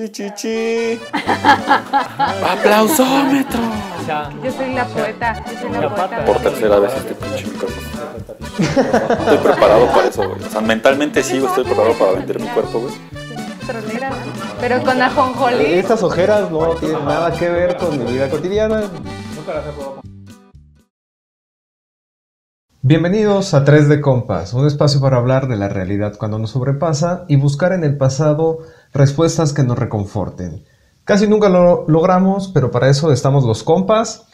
Chichichi. Aplausómetro. Yo soy la poeta. Yo soy la poeta. Por tercera vez este pinche micrófono. Estoy preparado para eso, güey. O sea, mentalmente sí, güey, estoy preparado para vender mi cuerpo, güey. Pero con ajonjolí. Estas ojeras no tienen nada que ver con mi vida cotidiana. Bienvenidos a 3 de Compas, un espacio para hablar de la realidad cuando nos sobrepasa y buscar en el pasado respuestas que nos reconforten. Casi nunca lo logramos, pero para eso estamos los compas.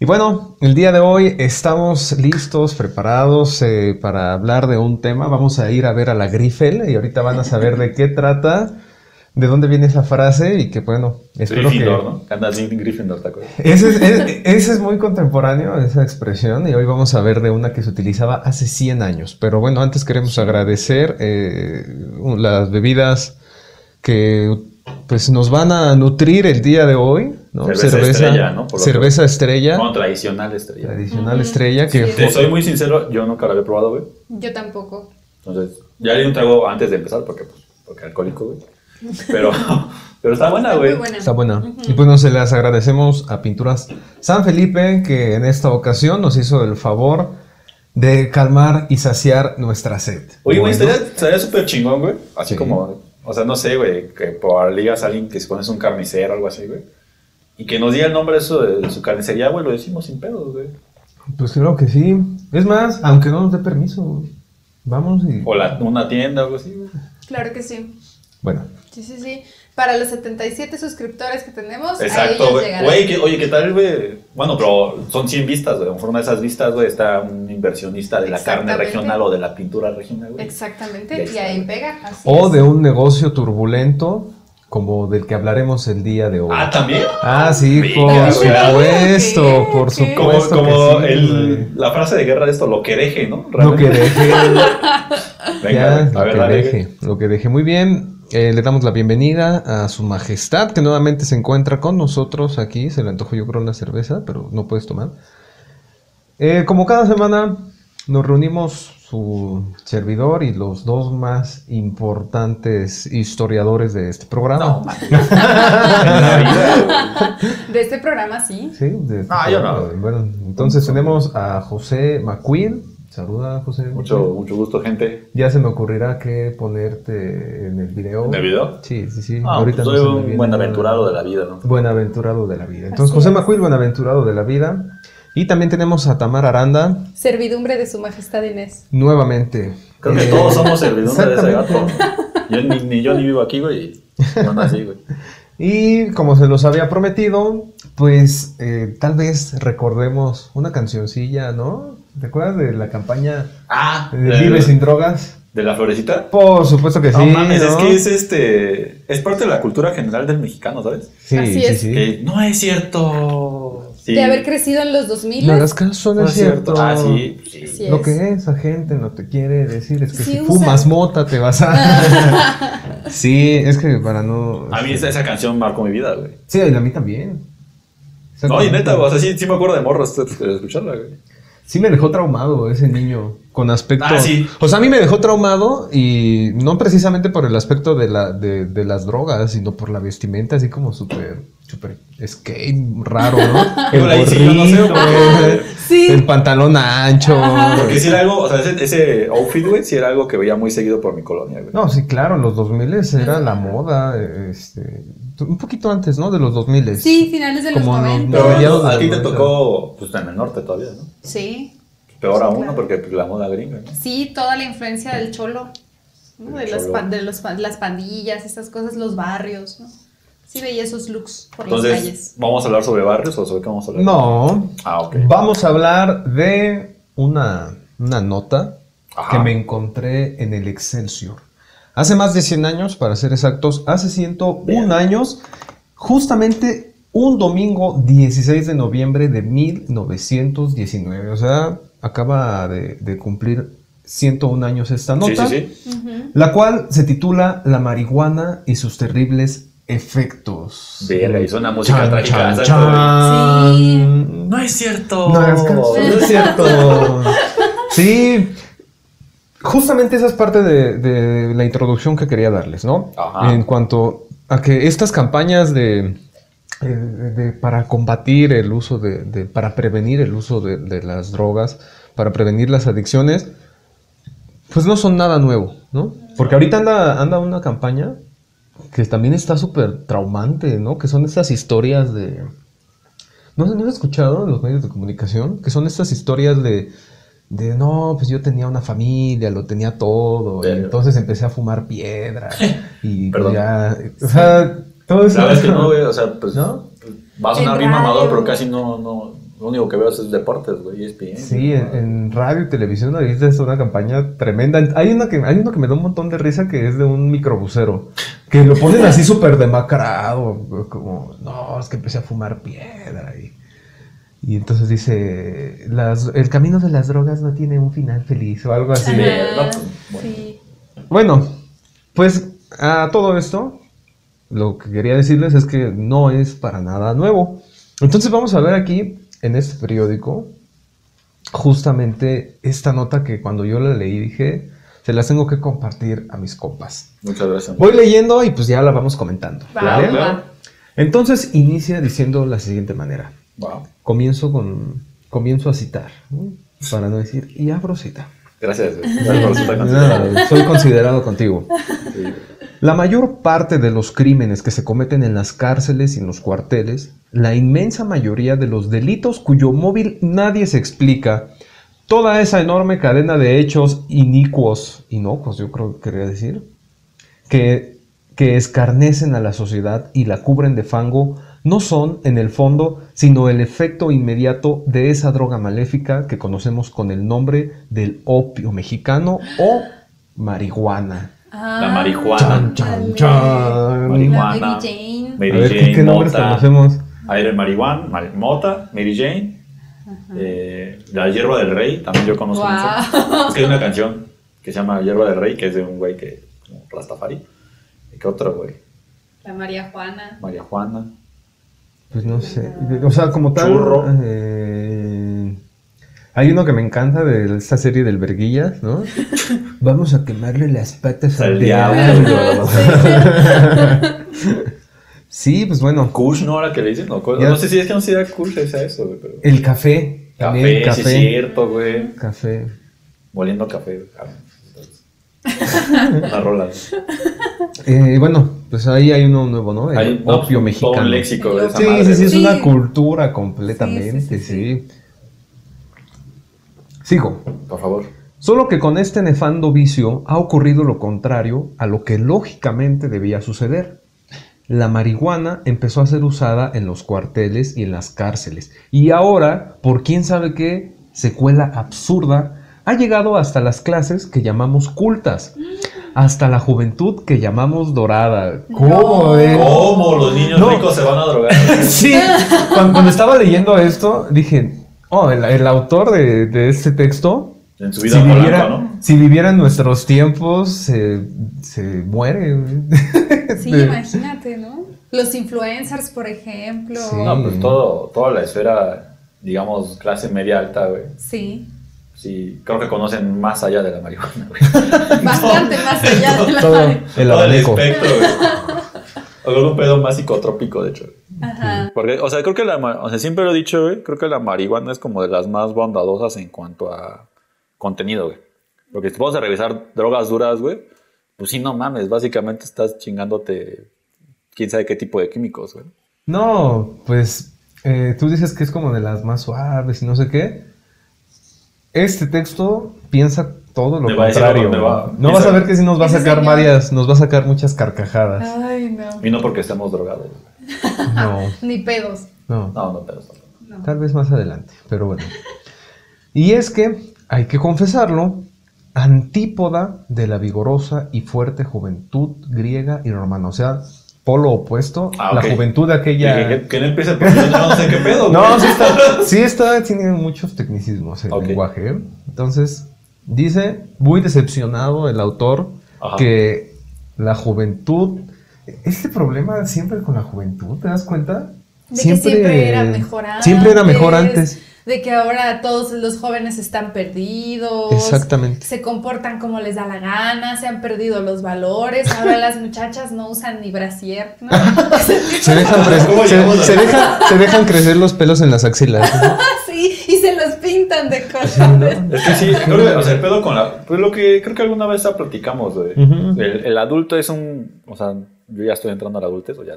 Y bueno, el día de hoy estamos listos, preparados eh, para hablar de un tema. Vamos a ir a ver a la Griffel y ahorita van a saber de qué trata, de dónde viene esa frase y que bueno, espero Gryffindor, que... ¿no? Así Gryffindor, ¿te acuerdas? Ese es, es- ese es muy contemporáneo, esa expresión, y hoy vamos a ver de una que se utilizaba hace 100 años. Pero bueno, antes queremos agradecer eh, las bebidas que pues nos van a nutrir el día de hoy, ¿no? Cerveza estrella, ¿no? Por cerveza estrella, No, tradicional estrella. tradicional estrella, que Sí. Te soy muy sincero, yo nunca lo había probado, güey. Yo tampoco. Entonces, ya le di un trago antes de empezar porque, pues, porque alcohólico, güey. Pero, pero está buena, Está güey. buena. está buena. Y pues nos les agradecemos a Pinturas San Felipe, que en esta ocasión nos hizo el favor de calmar y saciar nuestra sed. Oye, güey, Bueno. estaría estaría súper chingón, güey. Así Sí. como, o sea, no sé, güey, que por ligas a alguien que se pones un carnicero o algo así, güey. Y que nos diga el nombre de eso de su carnicería, güey, lo decimos sin pedos, güey. Pues creo que sí. Es más, aunque no nos dé permiso, güey. vamos y... O la- una tienda o algo así, güey. Claro que sí. Bueno, Sí, sí, sí. Para los 77 suscriptores que tenemos, a Exacto, ellos güey. que- oye, ¿qué tal, güey? Bueno, pero son 100 vistas, güey. A lo mejor una de esas vistas, güey, está un inversionista de la carne regional o de la pintura regional, güey. Exactamente. Y ahí pega. Así o es. de un negocio turbulento como del que hablaremos el día de hoy. Ah, ¿también? Ah, sí, Venga, por supuesto, ¿Qué? por. Como, supuesto como que sí, el, la frase de guerra de esto, lo que deje, ¿no? güey. Lo que Realmente. deje, Venga, ya, a lo ver, que dale, deje, lo que deje. Muy bien, eh, le damos la bienvenida a su majestad, que nuevamente se encuentra con nosotros aquí. Se le antojó yo creo una cerveza, pero no puedes tomar. Eh, como cada semana, nos reunimos su servidor y los dos más importantes historiadores de este programa. No. De este programa, sí. Sí, de este Ah, yo no. programa. Bueno, entonces tenemos a José McQueen. Saluda, José. Mucho, mucho gusto, gente. Ya se me ocurrirá que ponerte en el video. ¿En el video? Sí, sí, sí. Ah, Ahorita pues no soy me un buenaventurado de la vida, ¿no? Buenaventurado de la vida. Entonces, Así José es. McQueen, buenaventurado de la vida. Y también tenemos a Tamara Aranda, Servidumbre de su majestad Inés. nuevamente. Creo que Eh, todos somos servidumbre de ese gato. Yo ni, ni yo ni vivo aquí, güey. No nací, güey. Y como se los había prometido, pues eh, tal vez recordemos una cancioncilla, ¿no? ¿Te acuerdas de la campaña Ah, de Vive sin drogas? ¿De la florecita? Por supuesto que sí. no mames, es que es este. Es parte de la cultura general del mexicano, ¿sabes? Sí, Así sí, es. sí. Que no es cierto. Sí. De haber crecido en los 2000. No hagas caso, no, No es cierto. Ah, sí. sí. Sí. Lo es. que esa gente no te quiere decir es que Sí si usa. fumas mota te vas a... sí, es que para no... A mí esa, esa canción marcó mi vida, güey. Sí, y a mí también. No, y neta, güey, o sea, sí, sí me acuerdo de morros de escucharla, güey. Sí me dejó traumado ese niño con aspecto... Ah, sí. O sea, a mí me dejó traumado y no precisamente por el aspecto de, la, de, de las drogas, sino por la vestimenta así como súper, súper skate, raro, ¿no? El sí, el pantalón ancho. Porque si era algo, o sea, ese, ese outfit, güey, sí era algo que veía muy seguido por mi colonia, güey. No, sí, claro, en los 2000 era la moda, este, un poquito antes, ¿no? De los 2000 Sí, finales de los Como no- 90. Pero a ti te tocó, pues en el norte todavía, ¿no? Sí. Peor Sí, aún. Porque pues, la moda gringa, ¿no? Sí, toda la influencia del cholo. ¿no? De, las, cholo. pan- de los pan- las pandillas, estas cosas, los barrios. ¿no? Sí veía esos looks por las Entonces, calles. ¿vamos a hablar sobre barrios o sobre qué vamos a hablar? No, Ah, ok. vamos a hablar de una, una nota Ajá. que me encontré en el Excelsior. Hace más de 100 años, para ser exactos, hace 101 Bien. años, justamente un domingo 16 de noviembre de 1919. O sea, acaba de, de cumplir 101 años esta Sí, nota. sí, sí. Ujú. La cual se titula La marihuana y sus terribles efectos. Verga, y suena música Chan, trágica, chan, chan. Sí. No es cierto. No caso, no es cierto. Sí. Justamente esa es parte de, de la introducción que quería darles, ¿no? Ajá. En cuanto a que estas campañas de, eh, de- para combatir el uso de, para prevenir el uso de, de las drogas, para prevenir las adicciones, pues no son nada nuevo, ¿no? Porque ahorita anda, anda una campaña que también está súper traumante, ¿no? Que son estas historias de... ¿No, ¿No has escuchado en los medios de comunicación? Que son estas historias de... De no, pues yo tenía una familia, lo tenía todo, y entonces empecé a fumar piedra y pues Perdón. ya, o sea, todo eso. Sabes que no, güey, o sea, pues ¿No? va a sonar En bien mamador, pero casi no, no, lo único que veo es deportes, güey, ESPN. Sí, en, en radio y televisión ahorita es una campaña tremenda. Hay una que hay uno que me da un montón de risa que es de un microbusero, que lo ponen así súper demacrado, como, no, es que empecé a fumar piedra y, y entonces dice, las, el camino de las drogas no tiene un final feliz o algo así. No, pues, bueno. sí. Bueno, pues a todo esto, lo que quería decirles es que no es para nada nuevo. Entonces vamos a ver aquí en este periódico justamente esta nota que cuando yo la leí dije, se las tengo que compartir a mis compas. Muchas gracias. Voy leyendo y pues ya la vamos comentando. Va, ¿vale? Va. Entonces inicia diciendo la siguiente manera. Wow. Comienzo con comienzo a citar, ¿no? para no decir y abro cita. Gracias, por. Nada, soy considerado contigo. Sí. La mayor parte de los crímenes que se cometen en las cárceles y en los cuarteles, la inmensa mayoría de los delitos cuyo móvil nadie se explica, toda esa enorme cadena de hechos inicuos, inocuos yo creo que quería decir, que, que escarnecen a la sociedad y la cubren de fango, no son, en el fondo, sino el efecto inmediato de esa droga maléfica que conocemos con el nombre del opio mexicano o marihuana. La Ah, marihuana. Chan, chan, chan. Marihuana. Mary Jane. Mary A ver, ¿qué, Jane, qué nombres mota, conocemos? Aire marihuana, Mar- mota, Mary Jane, eh, la hierba del rey, también yo conozco Guau. mucho. Es que hay una canción que se llama Hierba del Rey, que es de un güey que, como Rastafari. ¿Y qué otro güey? La María Juana. María Juana. Pues no sé. O sea, como tal. Churro. eh, hay uno que me encanta de esta serie del Verguillas, ¿no? Vamos a quemarle las patas al diablo. diablo. Sí, pues bueno. Kush, ¿no? Ahora que le dicen, no, Ya. no sé si es que no se da Kush, es a eso, güey, pero... El café. También Café, sí café. es cierto, güey. Café. Moliendo café. cabrón. Una rola. Eh, bueno, pues ahí hay uno nuevo, ¿no? El Hay opio mexicano. un léxico de esa Sí, madre, sí, sí, es. Sí. una cultura completamente, Sí, sí, sí, sí, Sigo. Por favor. Solo que con este nefando vicio ha ocurrido lo contrario a lo que lógicamente debía suceder. La marihuana empezó a ser usada en los cuarteles y en las cárceles. Y ahora, por quién sabe qué secuela absurda, ha llegado hasta las clases que llamamos cultas. Hasta la juventud que llamamos dorada. ¿Cómo No. ves? ¿Cómo los niños No. ricos se van a drogar? Sí, cuando, cuando estaba leyendo esto, dije, oh, el, el autor de, de este texto En su si vida viviera, polanco, ¿no? si viviera en nuestros tiempos, se, se muere. Sí, De- imagínate, ¿no? Los influencers, por ejemplo. Sí. No, pues todo, toda la esfera, digamos, clase media alta, güey. Sí. Sí, creo que conocen más allá de la marihuana, güey. Bastante más allá de la Todo el Todo abanico. espectro, güey. O algún pedo más psicotrópico, de hecho. Ajá. Porque, o sea, creo que la, o sea, siempre lo he dicho, güey, creo que la marihuana es como de las más bondadosas en cuanto a contenido, güey. Porque si te pones a revisar drogas duras, güey, pues sí, no mames, básicamente estás chingándote quién sabe qué tipo de químicos, güey. No, pues eh, tú dices que es como de las más suaves y no sé qué. Este texto piensa todo lo contrario. va. No vas a ver que sí nos va a sacar señor. varias, nos va a sacar muchas carcajadas. Ay, no. Y no porque estemos drogados. No, Ni pedos. no. No, no. No. Tal vez más adelante, pero bueno. Y es que, hay que confesarlo, antípoda de la vigorosa y fuerte juventud griega y romana. O sea, polo opuesto, Ah, la juventud de aquella... Que, no empiece porque yo no sé qué pedo, güey. No, sí está, sí está, tiene muchos tecnicismos el lenguaje. ¿eh? Entonces, dice, muy decepcionado el autor, Ajá. que la juventud... Este problema siempre con la juventud, ¿te das cuenta? De que siempre era mejor Siempre era mejor antes. De que ahora todos los jóvenes están perdidos. Exactamente. Se comportan como les da la gana, se han perdido los valores, ahora las muchachas no usan ni brasier, ¿no? Se dejan, cre- ¿Cómo se- llegamos a- se dejan- se dejan crecer los pelos en las axilas. ¿no? sí, y se los pintan de colores. Es que sí, creo que, o sea, el pedo con la. Pues lo que creo que alguna vez ya platicamos, el, el adulto es un. O sea, yo ya estoy entrando a la adultez, o ya.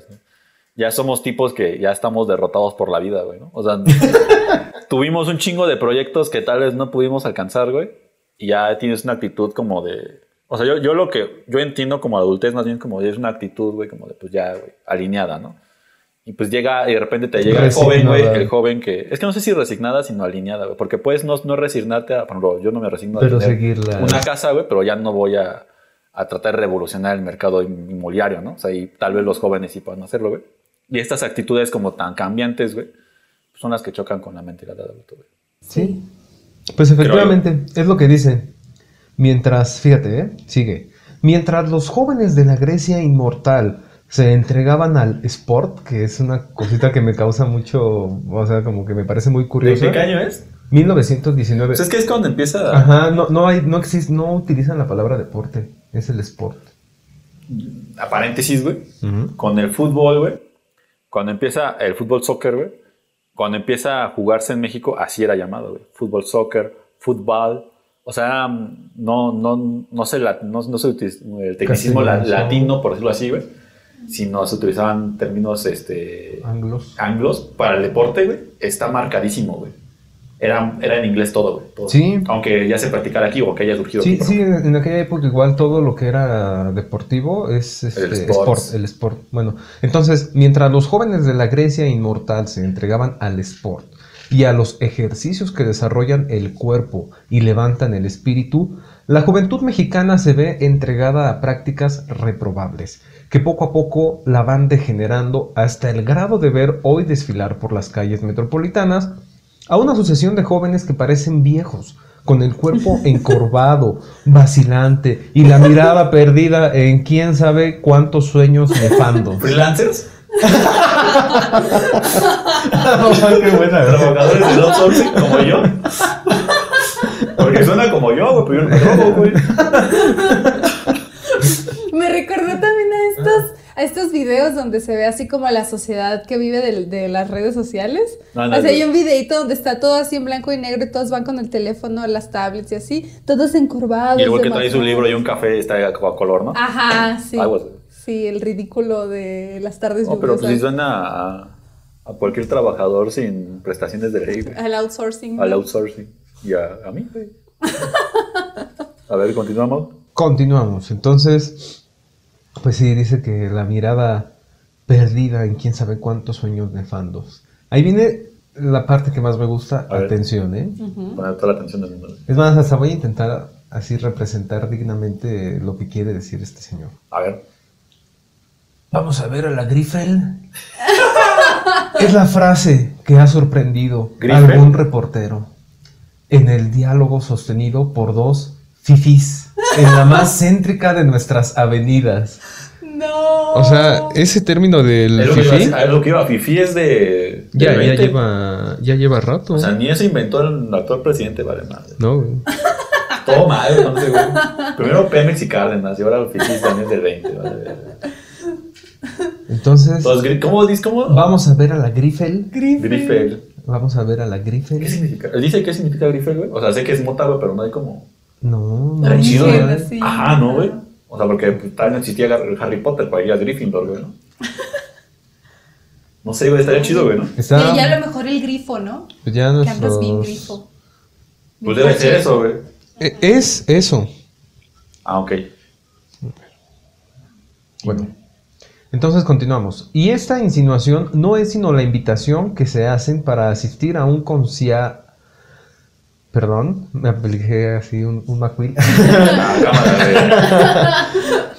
Ya somos tipos que ya estamos derrotados por la vida, güey, ¿no? O sea, tuvimos un chingo de proyectos que tal vez no pudimos alcanzar, güey. Y ya tienes una actitud como de. O sea, yo, yo lo que yo entiendo como adultez más bien como es una actitud, güey, como de pues ya, güey, alineada, ¿no? Y pues llega y de repente te llega el joven, güey, el joven que... Es que no sé si resignada, sino alineada, güey. Porque puedes no, no resignarte a... Por ejemplo, yo no me resigno a Pero tener seguirla. una casa, güey, pero ya no voy a, a tratar de revolucionar el mercado inmobiliario, ¿no? O sea, y tal vez los jóvenes sí puedan hacerlo, güey. Y estas actitudes como tan cambiantes, güey, pues son las que chocan con la mentalidad del adulto, güey. Sí. Pues efectivamente, es lo que dice. Mientras, fíjate, ¿eh? sigue. Mientras los jóvenes de la Grecia inmortal se entregaban al sport, que es una cosita que me causa mucho, o sea, como que me parece muy ¿De curiosa. qué año es? 1919. Pues es que es cuando empieza... a- Ajá, no, no hay, no existe, no utilizan la palabra deporte, es el sport. A paréntesis, güey. Con el fútbol, güey. Cuando empieza el fútbol soccer, güey. Cuando empieza a jugarse en México, así era llamado, güey. Fútbol soccer, fútbol. O sea, no, no, no se, la, no, no se utiliza el tecnicismo la- latino, por decirlo así, güey. Sino se utilizaban términos este, Anglos. anglos para el deporte, güey. Está marcadísimo, güey. Era, era en inglés todo, güey. todo. Sí. Aunque ya se practicara aquí o que haya surgido Sí, aquí. sí, en en aquella época igual todo lo que era deportivo es este, El sport, el sport. Bueno, entonces, mientras los jóvenes de la Grecia inmortal se entregaban al sport y a los ejercicios que desarrollan el cuerpo y levantan el espíritu, la juventud mexicana se ve entregada a prácticas reprobables, que poco a poco la van degenerando hasta el grado de ver hoy desfilar por las calles metropolitanas a una sucesión de jóvenes que parecen viejos, con el cuerpo encorvado, vacilante y la mirada perdida en quién sabe cuántos sueños nefandos. ¿Freelancers? Qué buena, trabajadores del outsourcing como yo. Porque suena como yo, güey, pero yo no me drogo, güey. Me recordó también a estos, a estos videos donde se ve así como la sociedad que vive de, de las redes sociales. No, no, o sea, no. hay un videito donde está todo así en blanco y negro y todos van con el teléfono, las tablets y así, todos encorvados. Y el que trae su libro y un café está a color, ¿no? Ajá, sí. Sí, el ridículo de las tardes No, pero pues sí suena a, a cualquier trabajador sin prestaciones de ley, güey. Al outsourcing. Al ¿no? outsourcing. Y a, a mí, güey. A ver, continuamos. Continuamos. Entonces, pues sí, dice que la mirada perdida en quién sabe cuántos sueños nefandos. Ahí viene la parte que más me gusta. A ver. Atención, ¿eh? Toda la atención del mundo. Es más, hasta voy a intentar así representar dignamente lo que quiere decir este señor. A ver. Vamos a ver a la Grifel. es la frase que ha sorprendido a algún reportero en el diálogo sostenido por dos fifís en la más céntrica de nuestras avenidas. No. O sea, ese término del Es lo, que iba, fifí lo que iba. Fifi es de. ya, ya 20. lleva ya lleva rato. O sea, ni eso inventó el actual presidente, vale madre. no, güey. Todo mal, entonces, güey. Primero Pemex y Cárdenas, y ahora el Fifi también es del 20, vale. Entonces, ¿cómo dices? ¿Cómo? vamos a ver a la Grifel. Grifel. Vamos a ver a la ¿Qué Grifel. significa? Dice qué significa Grifel, güey. O sea, sé que es mota, güey, pero no hay como. No, no, ¿no? sí. Ajá, no, güey. O sea, porque pues, tal no existía Gar- Harry Potter para ir a Gryffindor, güey, ¿no? No sé, güey, estaría chido, güey, ¿no? Está, Y ya a lo mejor el grifo, ¿no? pues ya Que andas bien nuestros- grifo. Pues debe ser eso, güey. E- Es eso. Ah, ok. Bueno, entonces continuamos. Y esta insinuación no es sino la invitación que se hacen para asistir a un concia... Perdón, me apliqué así un, un macuil. Ah.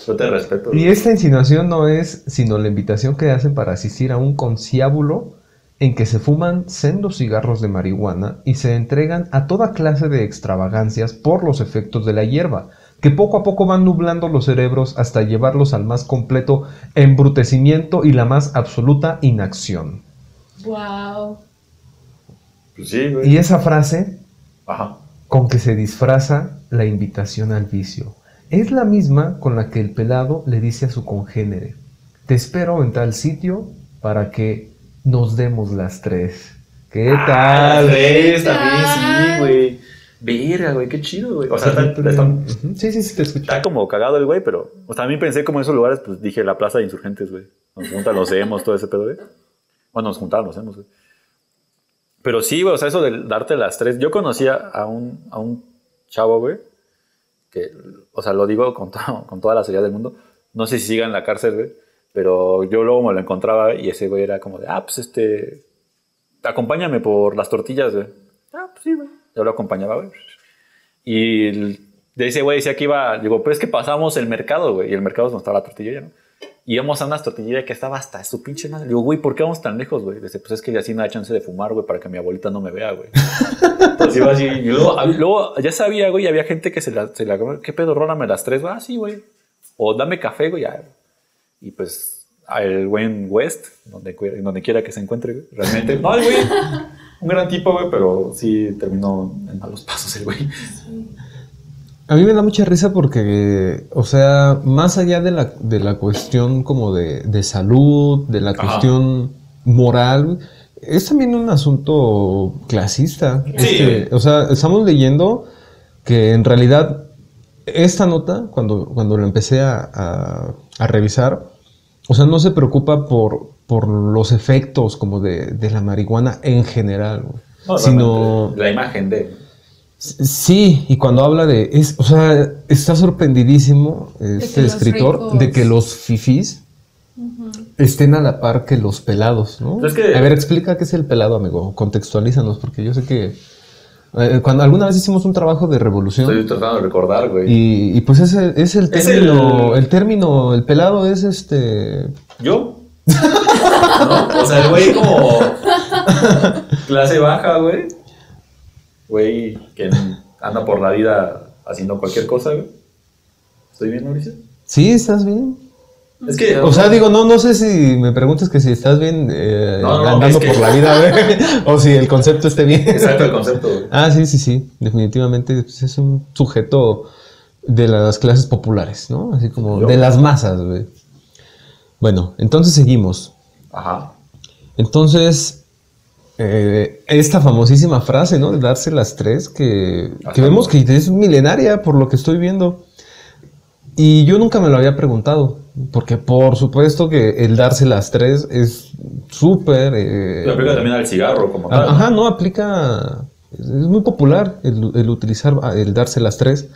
Yo te respeto. y esta insinuación no es sino la invitación que hacen para asistir a un conciábulo en que se fuman sendos cigarros de marihuana y se entregan a toda clase de extravagancias por los efectos de la hierba, que poco a poco van nublando los cerebros hasta llevarlos al más completo embrutecimiento y la más absoluta inacción. Wow. Pues sí, güey. Y esa frase Ajá. con que se disfraza la invitación al vicio. Es la misma con la que el pelado le dice a su congénere, te espero en tal sitio para que nos demos las tres. ¿Qué Ah, tal? tres ¿Qué también, sí, güey. Verga, güey, qué chido, güey. O sea, está, está- Sí, sí, sí, te escucho. está como cagado el güey, pero. O sea, también pensé como en esos lugares, pues dije la plaza de insurgentes, güey. Nos juntan los hemos, todo ese pedo, güey. Bueno, nos juntaban los hemos, güey. Pero sí, güey, o sea, eso de darte las tres. Yo conocía a un, a un chavo, güey, que, o sea, lo digo con, con toda la seriedad del mundo. No sé si siga en la cárcel, güey, pero yo luego me lo encontraba y ese güey era como de, ah, pues este, acompáñame por las tortillas, güey. Ah, pues sí, güey. Yo lo acompañaba, güey. Y de ese güey decía que iba, digo, pero es que pasamos el mercado, güey, y el mercado es donde estaba la tortillería, ¿no? Y íbamos a una tortillería que estaba hasta su pinche madre. Digo, güey, ¿por qué vamos tan lejos, güey? Dice, pues es que así me da chance de fumar, güey, para que mi abuelita no me vea, güey. Entonces iba así. Y luego, a- luego ya sabía, güey, había gente que se la, se la ¿qué pedo, rólame las tres? Ah, sí, güey. O dame café, güey, ya. Y pues, el güey en West, donde, donde quiera que se encuentre, güey, realmente. No, el güey, un gran tipo, güey, pero sí terminó en malos pasos el güey. A mí me da mucha risa porque, o sea, más allá de la, de la cuestión como de, de salud, de la Ajá. cuestión moral, es también un asunto clasista. Sí. Este, o sea, estamos leyendo que en realidad esta nota, cuando, cuando la empecé a, a- a revisar, o sea, no se preocupa por, por los efectos como de, de la marihuana en general, No, sino... La imagen de. Sí, y cuando habla de, es, o sea, está sorprendidísimo este escritor ricos- de que los fifís estén a la par que los pelados, ¿no? Es que- A ver, explica qué es el pelado, amigo, contextualízanos, porque yo sé que eh, cuando alguna vez hicimos un trabajo de revolución Estoy tratando de recordar, güey. y, y pues ese es el Es término, el- el... término, el pelado es este, ¿Yo? ¿No? O sea, el güey como clase baja, güey. Güey que anda por la vida haciendo cualquier cosa, güey. ¿Estoy bien, Mauricio? sí, estás bien. Es que... O sea, digo, no, no sé si me preguntas que si estás bien eh, No, no, andando que- por la vida, güey, o si el concepto esté bien. Exacto el concepto, güey. Ah, sí, sí, sí. Definitivamente pues, es un sujeto de las clases populares, ¿no? Así como Yo. de las masas, güey. Bueno, entonces seguimos. Ajá. Entonces, eh, esta famosísima frase, ¿no? De darse las tres, que, que vemos que es milenaria por lo que estoy viendo. Y yo nunca me lo había preguntado, porque por supuesto que el darse las tres es súper... eh, aplica también al cigarro como tal. Ajá, no, aplica. Es es muy popular el, el utilizar, el darse las tres.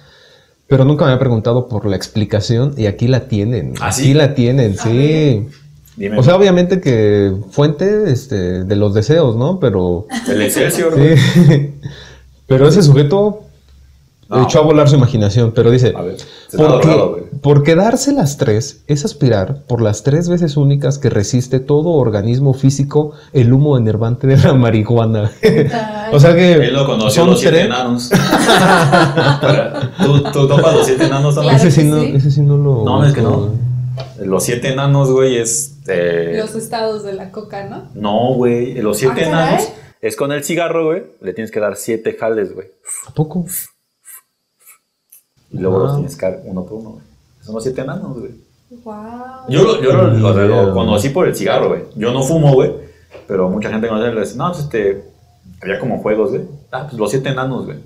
Pero nunca me había preguntado por la explicación y aquí la tienen. ¿Ah, sí? Aquí la tienen, sí. Dime. O sea, obviamente que fuente este, de los deseos, ¿no? Pero. el Excelsior, sí. Pero ese sujeto No. echó a volar su imaginación. Pero dice: A ver, se está porque, güey. porque darse las tres es aspirar por las tres veces únicas que resiste todo organismo físico el humo enervante de la marihuana. o sea que Él lo conoció son los siete tres. enanos. ¿Tú, tú topas los siete enanos también? Claro ese, sí que no, sí. ese sí no lo. No, es que no. Los siete enanos, güey, es. Los estados de la coca, ¿no? No, güey. Los siete Ah, caray. enanos es con el cigarro, güey. Le tienes que dar siete jales, güey. ¿A poco? Y luego Ah. los tienes que dar uno por uno, güey. Son los siete enanos, güey. Wow. Yo, lo, yo lo, lo- lo Mira. conocí por el cigarro, güey. Yo no fumo, güey. Pero mucha gente conoce y le dice, no, pues este. Había como juegos, güey. Ah, pues los siete enanos, güey.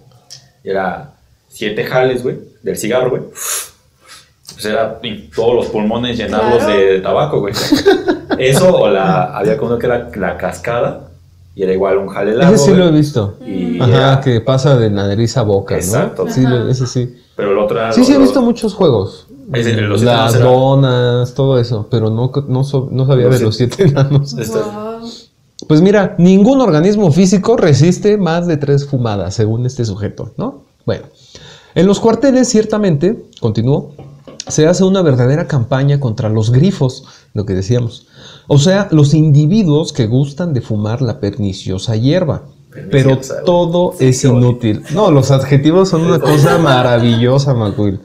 Y era siete jales, güey, del cigarro, güey. Pues era todos los pulmones llenarlos Claro. de tabaco, güey. Eso o la. Había como que era la cascada. Y era igual un jale largo. Ese sí lo he visto. Y Ajá, era- que pasa de nariz a boca, Exacto. ¿no? Sí, ese sí. Pero el otro. Sí, sí, he visto muchos juegos. Ese, los siete Las donas, todo eso, pero no, no, so- no sabía Los de los siete enanos. Este- Wow. Pues mira, ningún organismo físico resiste más de tres fumadas, según este sujeto, ¿no? Bueno, en los cuarteles, ciertamente, continúo, se hace una verdadera campaña contra los grifos, lo que decíamos. O sea, los individuos que gustan de fumar la perniciosa hierba. Pero todo Sí, es inútil. No, los adjetivos son una cosa maravillosa, McWill.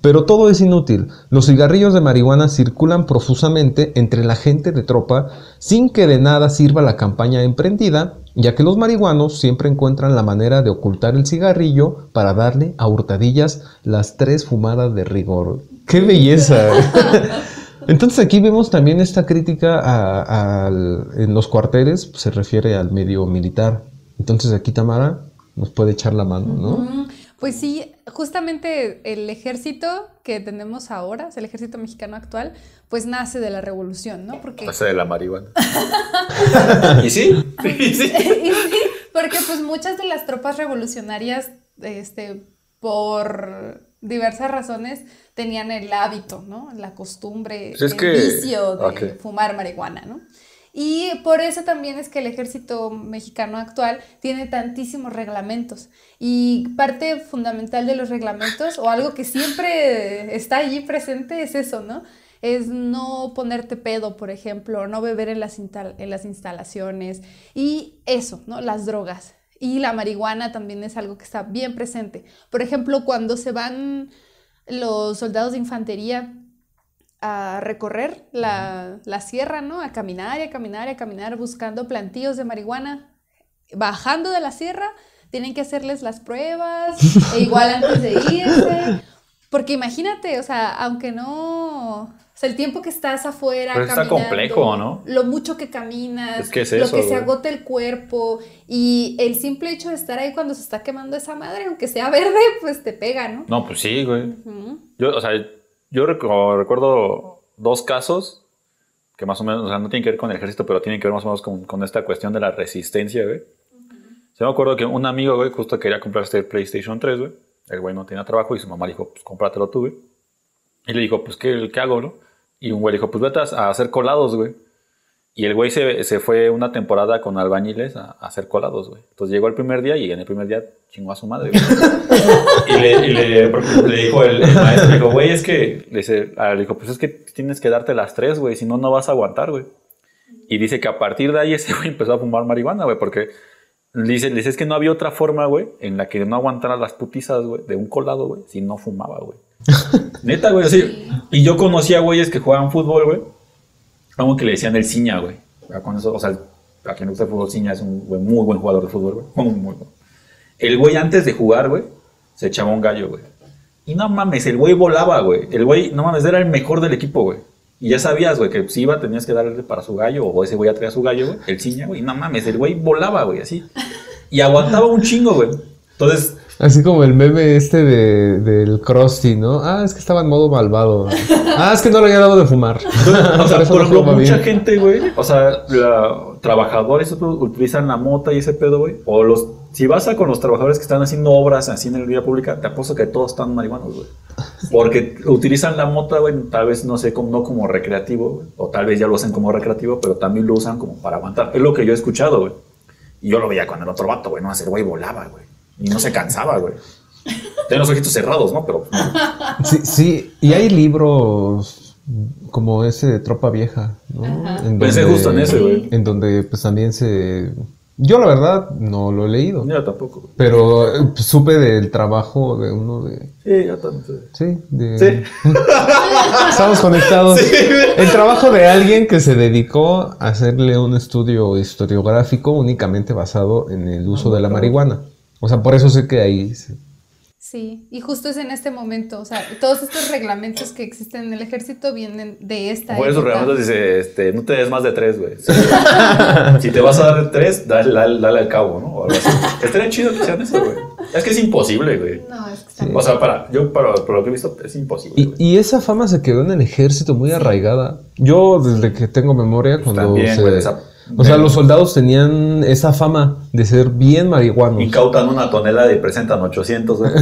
Pero todo es inútil. Los cigarrillos de marihuana circulan profusamente entre la gente de tropa sin que de nada sirva la campaña emprendida ya que los marihuanos siempre encuentran la manera de ocultar el cigarrillo para darle a hurtadillas las tres fumadas de rigor. ¡Qué belleza! Entonces aquí vemos también esta crítica a- al- en los cuarteles, se refiere al medio militar. Entonces aquí Tamara nos puede echar la mano, ¿no? Pues sí, justamente el ejército que tenemos ahora, el ejército mexicano actual, pues nace de la revolución, ¿no? Porque Ese de la marihuana. ¿Y sí? ¿Y sí? Y sí, porque pues muchas de las tropas revolucionarias, este, por diversas razones, tenían el hábito, ¿no? La costumbre, Pues es el que- vicio de fumar marihuana, ¿no? Y por eso también es que el ejército mexicano actual tiene tantísimos reglamentos. Y parte fundamental de los reglamentos, o algo que siempre está allí presente, es eso, ¿no? Es no ponerte pedo, por ejemplo, no beber en las, en las instalaciones. Y eso, ¿no? Las drogas. Y la marihuana también es algo que está bien presente. Por ejemplo, cuando se van los soldados de infantería a recorrer la, la sierra, ¿no? A caminar y a caminar y a caminar buscando plantíos de marihuana. Bajando de la sierra, tienen que hacerles las pruebas, e igual antes de irse. Porque imagínate, o sea, aunque no. O sea, el tiempo que estás afuera. Pero está complejo, ¿no? Lo mucho que caminas, Es que es lo eso, que se agota el cuerpo y el simple hecho de estar ahí cuando se está quemando esa madre, aunque sea verde, pues te pega, ¿no? No, pues sí, güey. Yo, o sea, yo recu- recuerdo dos casos que más o menos, o sea, no tienen que ver con el ejército, pero tienen que ver más o menos con, con esta cuestión de la resistencia, güey. Yo me acuerdo que un amigo, güey, justo quería comprarse el PlayStation 3, güey. El güey no tenía trabajo y su mamá le dijo, pues cómpratelo tú, güey. Y le dijo, pues, ¿qué, qué hago, no? Y un güey le dijo, pues vete a hacer colados, güey. Y el güey se, se fue una temporada con albañiles a, a hacer colados, güey. Entonces llegó el primer día y en el primer día chingó a su madre, güey. y le, y le- le dijo el, el maestro, dijo, güey, es que, le, dice, ah, le dijo, pues es que tienes que darte las tres, güey, si no, no vas a aguantar, güey. Y dice que a partir de ahí ese güey empezó a fumar marihuana, güey, porque dice, dice, es que no había otra forma, güey, en la que no aguantara las putizas, güey, de un colado, güey, si no fumaba, güey. Neta, güey, así. Y yo conocía güeyes que jugaban fútbol, güey. Como que le decían el ciña, güey. Con eso, o sea, a quien le gusta el fútbol, ciña es un güey, muy buen jugador de fútbol, güey. Muy, muy bueno. El güey antes de jugar, güey, se echaba un gallo, güey. Y no mames, el güey volaba, güey. El güey, no mames, era el mejor del equipo, güey. Y ya sabías, güey, que si iba tenías que darle para su gallo, o ese güey traía su gallo, güey, el ciña, güey. Y no mames, el güey volaba, güey, así. Y aguantaba un chingo, güey. Entonces, Así como el meme este de, del Krusty, ¿no? Ah, es que estaba en modo malvado. Ah, es que no le había dado de fumar. O sea, Por ejemplo, mucha bien. gente, güey, o sea, la- trabajadores utilizan la mota y ese pedo, güey. O los, si vas a con los trabajadores que están haciendo obras así en el vía pública, te apuesto que todos están marihuanos, güey. Porque utilizan la mota, güey, tal vez, no sé, como, no como recreativo, güey. O tal vez ya lo hacen como recreativo, pero también lo usan como para aguantar. Es lo que yo he escuchado, güey. Y yo lo veía con el otro vato, güey, no, ese güey volaba, güey. Y no se cansaba, güey. Tiene los ojitos cerrados, ¿no? Pero Sí, sí, y hay libros como ese de Tropa Vieja, ¿no? En Pensé justo en ese, güey. En donde pues también se... Yo la verdad no lo he leído, yo tampoco, güey. pero eh, pues, supe del trabajo de uno de... Sí, yo también. Sí, de... Sí. Estamos conectados. El trabajo de alguien que se dedicó a hacerle un estudio historiográfico únicamente basado en el uso de la marihuana. O sea, por eso sé que ahí... Sí, y justo es en este momento, o sea, todos estos reglamentos que existen en el ejército vienen de esta Por esos reglamentos dice, este, no te des más de tres, güey. Si, si te vas a dar tres, dale, dale, dale al cabo, ¿no? O algo así. Estaría chido que sean eso, güey. Es que es imposible, güey. No, es que está O sea, para, yo, para, por lo que he visto, es imposible, Y, esa fama se quedó en el ejército muy arraigada. Yo, desde que tengo memoria, cuando también, se- güey, esa- O sea, los soldados tenían esa fama de ser bien marihuanos. Incautan una tonelada y presentan 800, güey.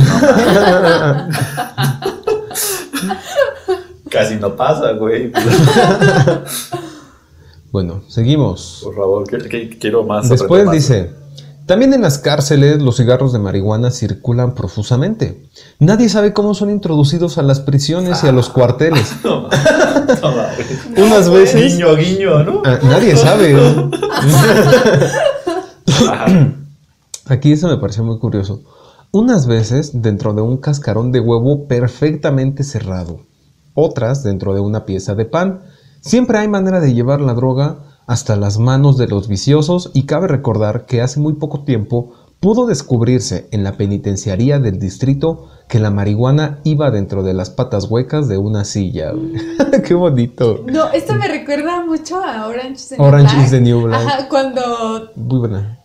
No, Casi no pasa, güey. Bueno, seguimos. Por favor, que, que- quiero más. Después dice, también en las cárceles los cigarros de marihuana circulan profusamente. Nadie sabe cómo son introducidos a las prisiones y a los cuarteles. No. Unas veces... Guiño, guiño, ¿no? Ah, nadie sabe. Aquí eso me pareció muy curioso. Unas veces dentro de un cascarón de huevo perfectamente cerrado. Otras dentro de una pieza de pan. Siempre hay manera de llevar la droga hasta las manos de los viciosos y cabe recordar que hace muy poco tiempo pudo descubrirse en la penitenciaría del distrito que la marihuana iba dentro de las patas huecas de una silla. Qué bonito. No, esto me recuerda mucho a Orange is the New Orange Black. is the New Black. Ajá, cuando, Muy buena.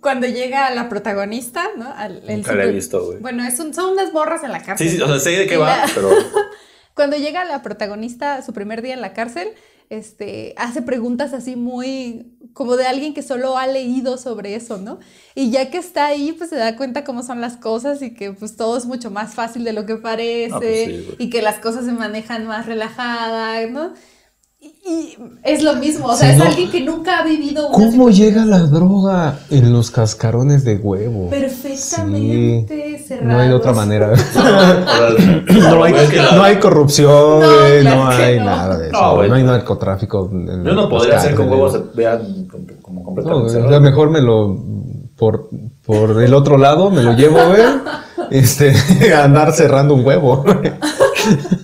cuando llega la protagonista, ¿no? Al, el Nunca la he visto, güey. Bueno, es un- son unas morras en la cárcel. Sí, sí, o sea, sé de qué va, la- pero Cuando llega la protagonista su primer día en la cárcel, este, hace preguntas así muy como de alguien que solo ha leído sobre eso, ¿no? Y ya que está ahí, pues se da cuenta cómo son las cosas y que pues todo es mucho más fácil de lo que parece Ah, pues sí, güey. y que las cosas se manejan más relajadas, ¿no? Y, es lo mismo, o sea, Sí, es no. alguien que nunca ha vivido una ¿Cómo situación llega la droga en los cascarones de huevo? perfectamente Sí, No hay de otra cerrados. manera. no No hay, no hay corrupción, No, güey, claro no hay no. nada de eso. No, No, hay narcotráfico. en Yo no podría hacer con huevos vean como No, completamente cerrado. ya mejor me lo por, por el otro lado me lo llevo, güey. Este, a andar cerrando un huevo.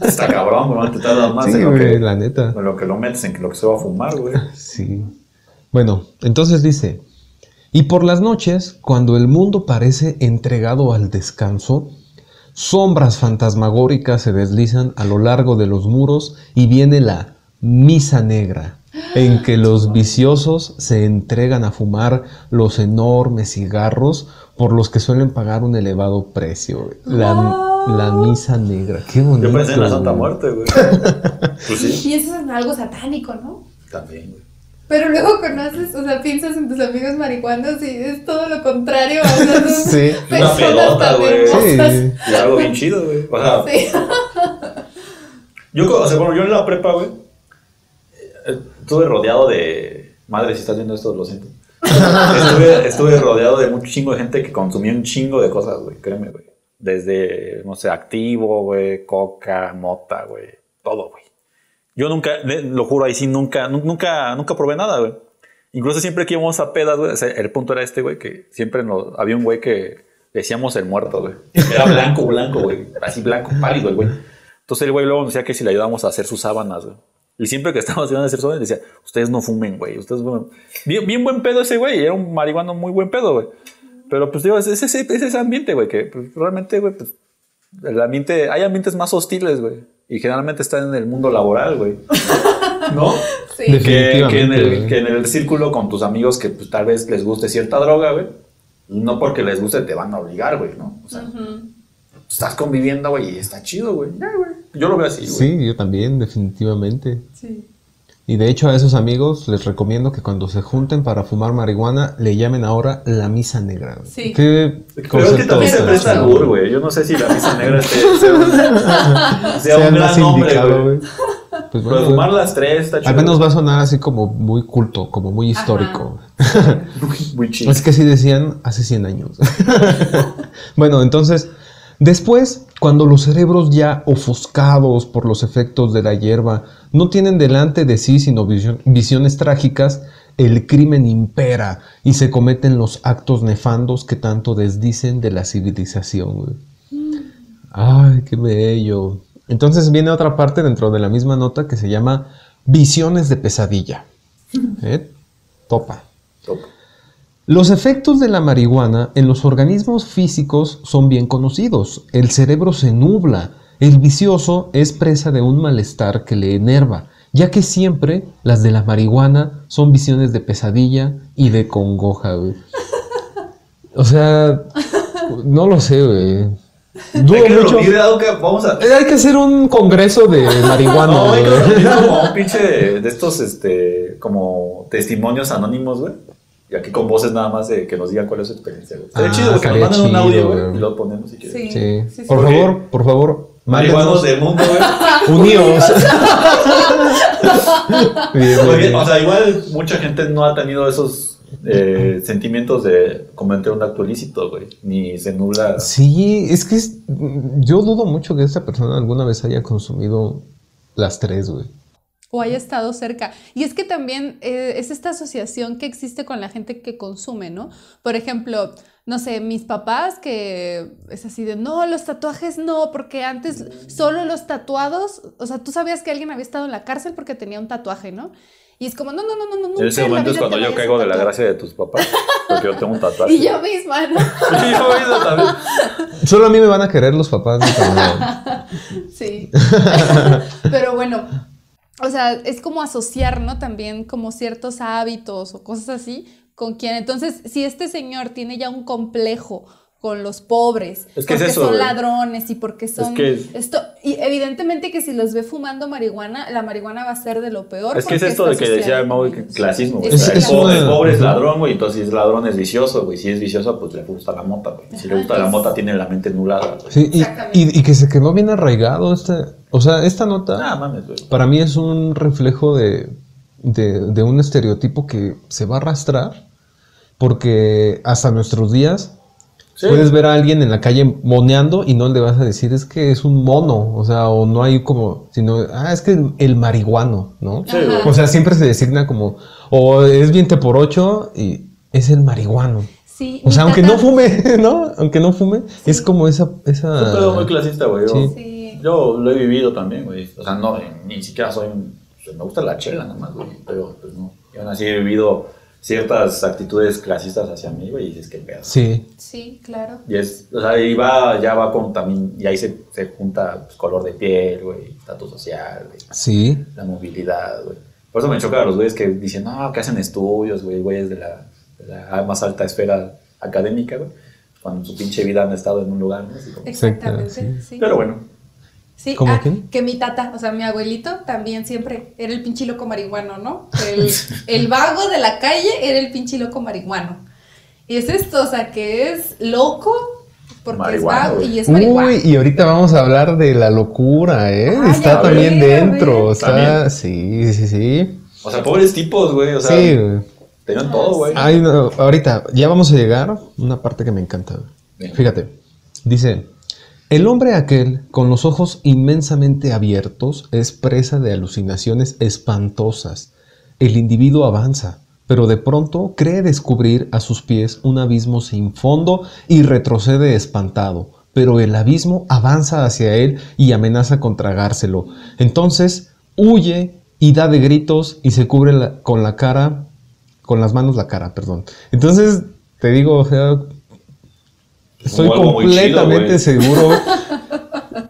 Está cabrón, güey, te tardas más Sí, en, lo güey, que, la neta. en lo que lo metes en lo que se va a fumar, güey. Sí. Bueno, entonces dice, y por las noches, cuando el mundo parece entregado al descanso, sombras fantasmagóricas se deslizan a lo largo de los muros y viene la misa negra, en que los viciosos se entregan a fumar los enormes cigarros por los que suelen pagar un elevado precio. güey. La, la misa negra, qué bonito. Yo pensé en la Santa. Muerte, güey. Pues sí, Y eso es algo satánico, ¿no? también, güey. Pero luego conoces, o sea, piensas en tus amigos marihuanos y es todo lo contrario. O sea, son Sí. Una tan güey. Sí. Y algo bien chido, güey. O sea, Sí. yo, o sea, bueno, yo en la prepa, güey, estuve rodeado de... Madre, si estás viendo esto, lo siento. estuve, rodeado de un chingo de gente que consumía un chingo de cosas, güey, créeme, güey. Desde, no sé, activo, güey, coca, mota, güey, todo, güey. Yo nunca, lo juro ahí sí, nunca, nu- nunca, nunca probé nada, güey. Incluso siempre que íbamos a pedas, güey, el punto era este, güey, que siempre había un güey que decíamos el muerto, güey. Era blanco, blanco, güey. Así blanco, pálido güey. Entonces el güey luego nos decía que si le ayudábamos a hacer sus sábanas, güey. Y siempre que estábamos a hacer sábanas, decía, ustedes no fumen, güey. Ustedes fumen. Bien, bien buen pedo ese güey. Era un marihuano muy buen pedo, güey. Pero pues digo, es es ese, es ese ambiente, güey, que pues, realmente, güey, pues el ambiente, hay ambientes más hostiles, güey. Y generalmente están en el mundo laboral, güey. ¿No? Sí. Que, que en el, que en el círculo con tus amigos que pues, tal vez les guste cierta droga, güey. No porque les guste te van a obligar, güey, ¿no? O sea, Ujú. Estás conviviendo, güey, y está chido, güey. Yo lo veo así, güey. Sí, yo también, definitivamente. Sí. Y de hecho a esos amigos les recomiendo que cuando se junten para fumar marihuana le llamen ahora la misa negra. güey. Sí. Qué Pero es que también se presta al chido, burro, güey. Yo no sé si la misa negra sea, un, sea Sea un más gran nombre, indicado, güey. Pues Pero bueno, fumar güey, las tres está chido. al menos va a sonar así como muy culto, como muy histórico. muy, muy chido. Es que así decían hace 100 años. bueno, entonces, después, cuando los cerebros ya ofuscados por los efectos de la hierba no tienen delante de sí sino visiones trágicas, el crimen impera y se cometen los actos nefandos que tanto desdicen de la civilización. Ay, qué bello. Entonces viene otra parte dentro de la misma nota que se llama Visiones de pesadilla. ¿Eh? Topa. Top. Los efectos de la marihuana en los organismos físicos son bien conocidos. El cerebro se nubla. El vicioso es presa de un malestar que le enerva, ya que siempre las de la marihuana son visiones de pesadilla y de congoja, güey. O sea, no lo sé, güey. Dudo Hay que mucho- reunir, Auca, Vamos a. Hay que hacer un congreso de marihuana, No, hay que como un pinche de, de estos, este, como testimonios anónimos, güey. Y aquí con voces nada más de que nos digan cuál es su experiencia, güey. Estaría Ah, chido, que nos manden un audio, güey, y lo ponemos si quieres. Sí. Sí. Sí, sí, Por sí. favor, por favor, Marihuanos del mundo, güey. Unidos. Bien, Porque, bien. o sea, igual mucha gente no ha tenido esos eh, sentimientos de cometer un acto ilícito, güey. Ni se nubla. Sí, es que es- yo dudo mucho que esta persona alguna vez haya consumido las tres, güey. O haya estado cerca. Y es que también eh, es esta asociación que existe con la gente que consume, ¿no? Por ejemplo, no sé, mis papás que es así de, no, los tatuajes no, porque antes solo los tatuados, o sea, tú sabías que alguien había estado en la cárcel porque tenía un tatuaje, ¿no? Y es como, no, no, no, no, no. En ese momento es cuando yo caigo de la tatuar". gracia de tus papás. Porque yo tengo un tatuaje. Y yo misma, ¿no? Sí, yo mismo también. Solo a mí me van a querer los papás. Sí. Pero bueno, o sea, es como asociar, ¿no? También como ciertos hábitos o cosas así con quien. Entonces, si este señor tiene ya un complejo con los pobres, Es que es porque eso, son ladrones y porque son que es- esto y evidentemente que si los ve fumando marihuana, la marihuana va a ser de lo peor. Es que es esto de que decía Mau, que clasismo, güey. Es O sea, Es- el es pobre, el pobre es ladrón, güey. Entonces, si es ladrón, es vicioso, güey. Si es vicioso, pues le gusta la mota, güey. Si le gusta la mota, tiene la mente nulada, güey. Sí, y, Exactamente. y- y que se quedó bien arraigado. Este, o sea, esta nota Ah, mames, güey. para mí es un reflejo de, de, de un estereotipo que se va a arrastrar porque hasta nuestros días Sí. puedes ver a alguien en la calle moneando y no le vas a decir es que es un mono, o sea, o no hay como, sino, ah, es que el, el marihuano, ¿no? Sí, güey. O sea, siempre se designa como, o es 20 por 8 y es el marihuano. Sí, O sea, aunque tata- no fume, ¿no? Aunque no fume, es como esa... esa... Es un pedo muy clasista, güey. Yo, Sí. Sí. yo lo he vivido también, güey. O sea, no, ni siquiera soy un... o sea, me gusta la chela nada más, güey. Pero, pues no. Yo aún así he vivido ciertas actitudes clasistas hacia mí, güey. Y dices, qué pedo. Sí, Sí, claro. Y es, o sea, y va, ya va con también, y ahí se, se junta pues, color de piel, güey, estatus social, güey, sí. la movilidad, güey. Por eso me choca a los güeyes que dicen, no, que hacen estudios, güey, güeyes de la, de la más alta esfera académica, güey, cuando en su pinche vida han estado en un lugar, ¿no? Así como- Exactamente, sí. Pero bueno, Sí, ¿Cómo ah, quién? que mi tata, o sea, mi abuelito también siempre era el pinche loco marihuano, ¿no? El, el vago de la calle era el pinche loco marihuano. Y es esto, o sea, que es loco porque Marihuano, es vago güey. y es marihuano. Uy, y ahorita vamos a hablar de la locura, ¿eh? Ay, está también ver, dentro. También. Sí, sí, sí. o sea, pobres tipos, güey, o sea, sí, güey. tenían todo, güey. Ay, no, ahorita, ya vamos a llegar a una parte que me encanta. Bien. Fíjate, dice, el hombre aquel con los ojos inmensamente abiertos es presa de alucinaciones espantosas. El individuo avanza, pero de pronto cree descubrir a sus pies un abismo sin fondo y retrocede espantado. Pero el abismo avanza hacia él y amenaza con tragárselo. Entonces huye y da de gritos y se cubre con la cara con las manos la cara, perdón. Entonces, te digo, o sea, estoy chido, completamente seguro.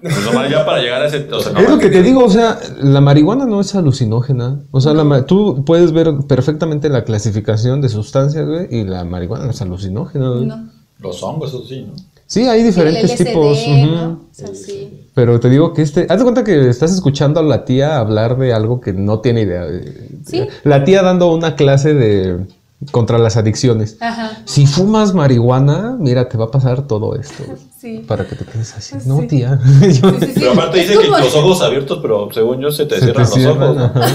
Pues nomás ya para llegar a ese, o sea, no es lo que te digo, o sea, la marihuana no es alucinógena. O sea, la tú puedes ver perfectamente la clasificación de sustancias, güey, y la marihuana no es alucinógena. güey. No. Los hongos, eso sí, ¿no? Sí, hay diferentes tipos. ¿no? ujú. O sea, sí. Pero te digo que este. Haz de cuenta que estás escuchando a la tía hablar de algo que no tiene idea. Eh, Sí. La tía dando una clase de. Contra las adicciones. Ajá. Si fumas marihuana, mira, te va a pasar todo esto. Sí. Para que te quedes así. Sí. No, tía. Sí, sí, sí. Pero aparte dice que los ojos abiertos, pero según yo se te se cierran te los cierran, ojos.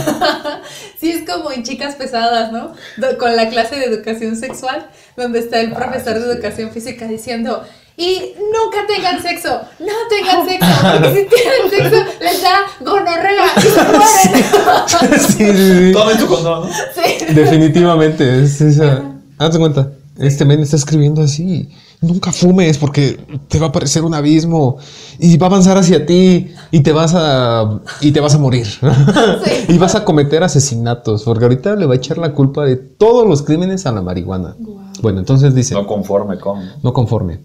Sí, es como en Chicas Pesadas, ¿no? Con la clase de educación sexual, donde está el Ah, profesor sí, de sí. educación física diciendo, y nunca tengan sexo, no tengan sexo, porque si tienen sexo les da gonorrea y se mueren. sí, sí, sí. Tomen tu condón, ¿no? Sí. Definitivamente. Es esa. Haz de cuenta. Este men está escribiendo así. Nunca fumes porque te va a aparecer un abismo y va a avanzar hacia ti y te vas a y te vas a morir. y vas a cometer asesinatos porque ahorita le va a echar la culpa de todos los crímenes a la marihuana. Bueno, entonces dice, No conforme con. no conforme.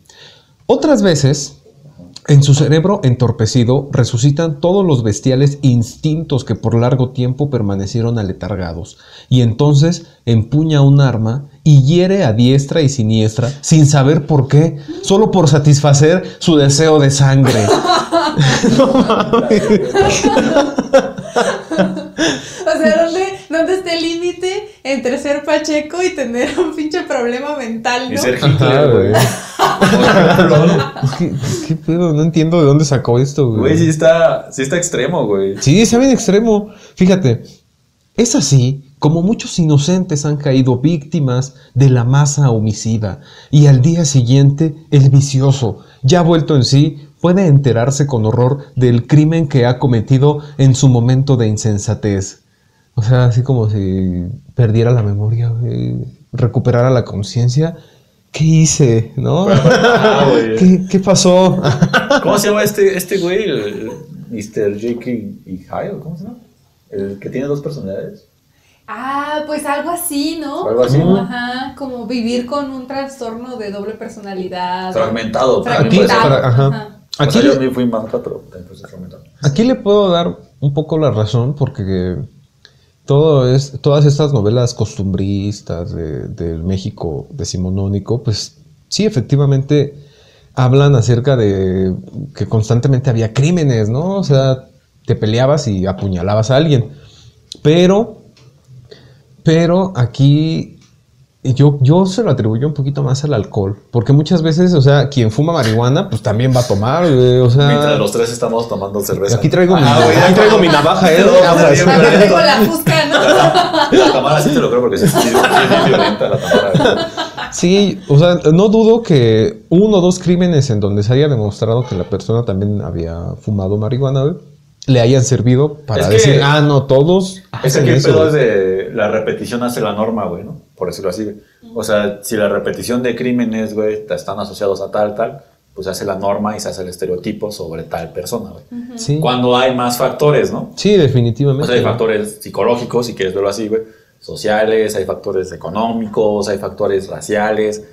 Otras veces, en su cerebro entorpecido, resucitan todos los bestiales instintos que por largo tiempo permanecieron aletargados, y entonces empuña un arma y hiere a diestra y siniestra, sin saber por qué, solo por satisfacer su deseo de sangre. No mames. O sea, ¿dónde, dónde está el límite entre ser pacheco y tener un pinche problema mental, Y no? ser Ajá, Hitler, güey. güey. ¿Qué, qué pedo? No entiendo de dónde sacó esto, güey. Güey, sí está, sí está extremo, güey. Sí, está bien extremo. Fíjate, es así como muchos inocentes han caído víctimas de la masa homicida y al día siguiente el vicioso, ya vuelto en sí, puede enterarse con horror del crimen que ha cometido en su momento de insensatez. O sea, así como si perdiera la memoria, güey, recuperara la conciencia. ¿Qué hice? ¿No? Ah, güey. ¿Qué, qué pasó? ¿Cómo se llama este, este güey? El Mr. Jake y Hyde, ¿cómo se llama? El que tiene dos personalidades. Ah, pues algo así, ¿no? Algo así. Como, Ajá, como vivir con un trastorno de doble personalidad. Fragmentado. Aquí. Fragmentado. ajá. O sea, le- yo fui más ser fragmentado. Aquí le puedo dar un poco la razón porque todo es, todas estas novelas costumbristas de- del México decimonónico, pues sí, efectivamente hablan acerca de que constantemente había crímenes, ¿no? O sea, te peleabas y apuñalabas a alguien. Pero, pero aquí yo, yo se lo atribuyo un poquito más al alcohol, porque muchas veces, o sea, quien fuma marihuana, pues también va a tomar, güey, o sea... Mientras los tres estamos tomando cerveza. Aquí traigo, mi, Ah, güey, aquí traigo mi navaja, ¿eh? Tengo la fusca, ¿no? La Tamara sí te lo creo porque sí, es violenta la Tamara. Sí, o sea, no dudo que uno o dos crímenes en donde se haya demostrado que la persona también había fumado marihuana, güey, le hayan servido para Es que- decir, ah, no, todos Es que el pedo güey". es de la repetición hace la norma, güey, ¿no? Por decirlo así, güey. O sea, si la repetición de crímenes, güey, están asociados a tal, tal, pues se hace la norma y se hace el estereotipo sobre tal persona, güey. Sí, Cuando hay más factores, ¿no? sí, definitivamente. O sea, hay factores psicológicos, si quieres verlo así, güey, sociales, hay factores económicos, hay factores raciales.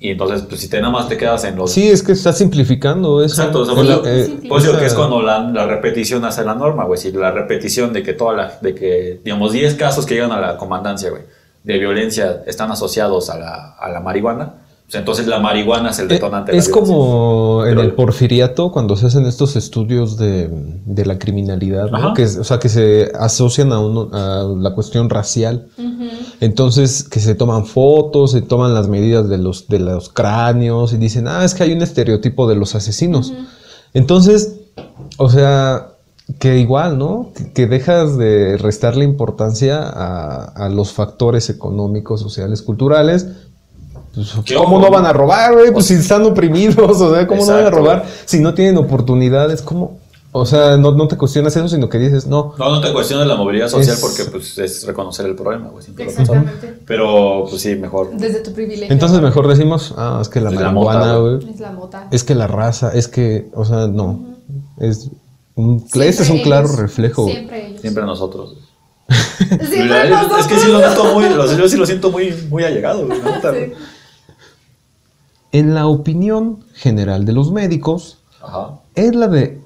Y entonces, pues si te nada más te quedas en los... Sí, es que está simplificando eso. Exacto, o sea, Es pues, eh, Pues digo que es cuando la, la repetición hace la norma, güey. Si la repetición de que toda la, de que, digamos, 10 casos que llegan a la comandancia, güey, de violencia están asociados a la, a la marihuana, pues entonces la marihuana es el Eh, detonante de la Es como en el porfiriato cuando se hacen estos estudios de, de la criminalidad, ¿no? Que, es- o sea, que se asocian a, uno, a la cuestión racial. Entonces, que se toman fotos, se toman las medidas de los, de los cráneos y dicen, ah, es que hay un estereotipo de los asesinos. Entonces, o sea, que igual, ¿no? Que, que dejas de restarle importancia a, a los factores económicos, sociales, culturales. Pues, ¿Qué ¿Cómo ojo, no van a robar, güey? Pues si están oprimidos, o sea, ¿cómo no van a Exacto. robar si no tienen oportunidades? ¿Cómo? O sea, no, no te cuestionas eso, sino que dices, no, No, no te cuestiones la movilidad social Es- porque pues, es reconocer el problema, güey. Exactamente. Pero, pues sí, mejor. Desde tu privilegio. Entonces mejor decimos, ah, es que la Es marihuana, mota, güey. Es la mota. Es que la raza, es que, o sea, no. Es un, Siempre este es un claro ellos. reflejo. Siempre ellos. Siempre nosotros. Siempre La- nosotros. Es que sí lo noto muy, lo- yo sí lo siento muy, muy allegado, Sí. En la opinión general de los médicos, Ajá. es la de.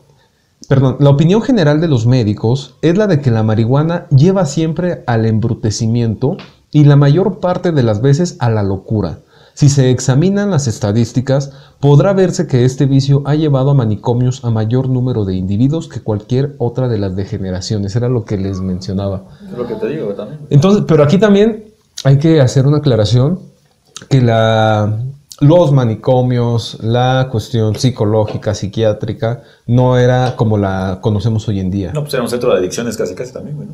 Perdón, la opinión general de los médicos es la de que la marihuana lleva siempre al embrutecimiento y la mayor parte de las veces a la locura. Si se examinan las estadísticas, podrá verse que este vicio ha llevado a manicomios a mayor número de individuos que cualquier otra de las degeneraciones. Era lo que les mencionaba. Es lo que te digo también. Entonces, pero aquí también hay que hacer una aclaración que la, los manicomios, la cuestión psicológica, psiquiátrica, no era como la conocemos hoy en día. No, pues era un centro de adicciones casi, casi también, güey.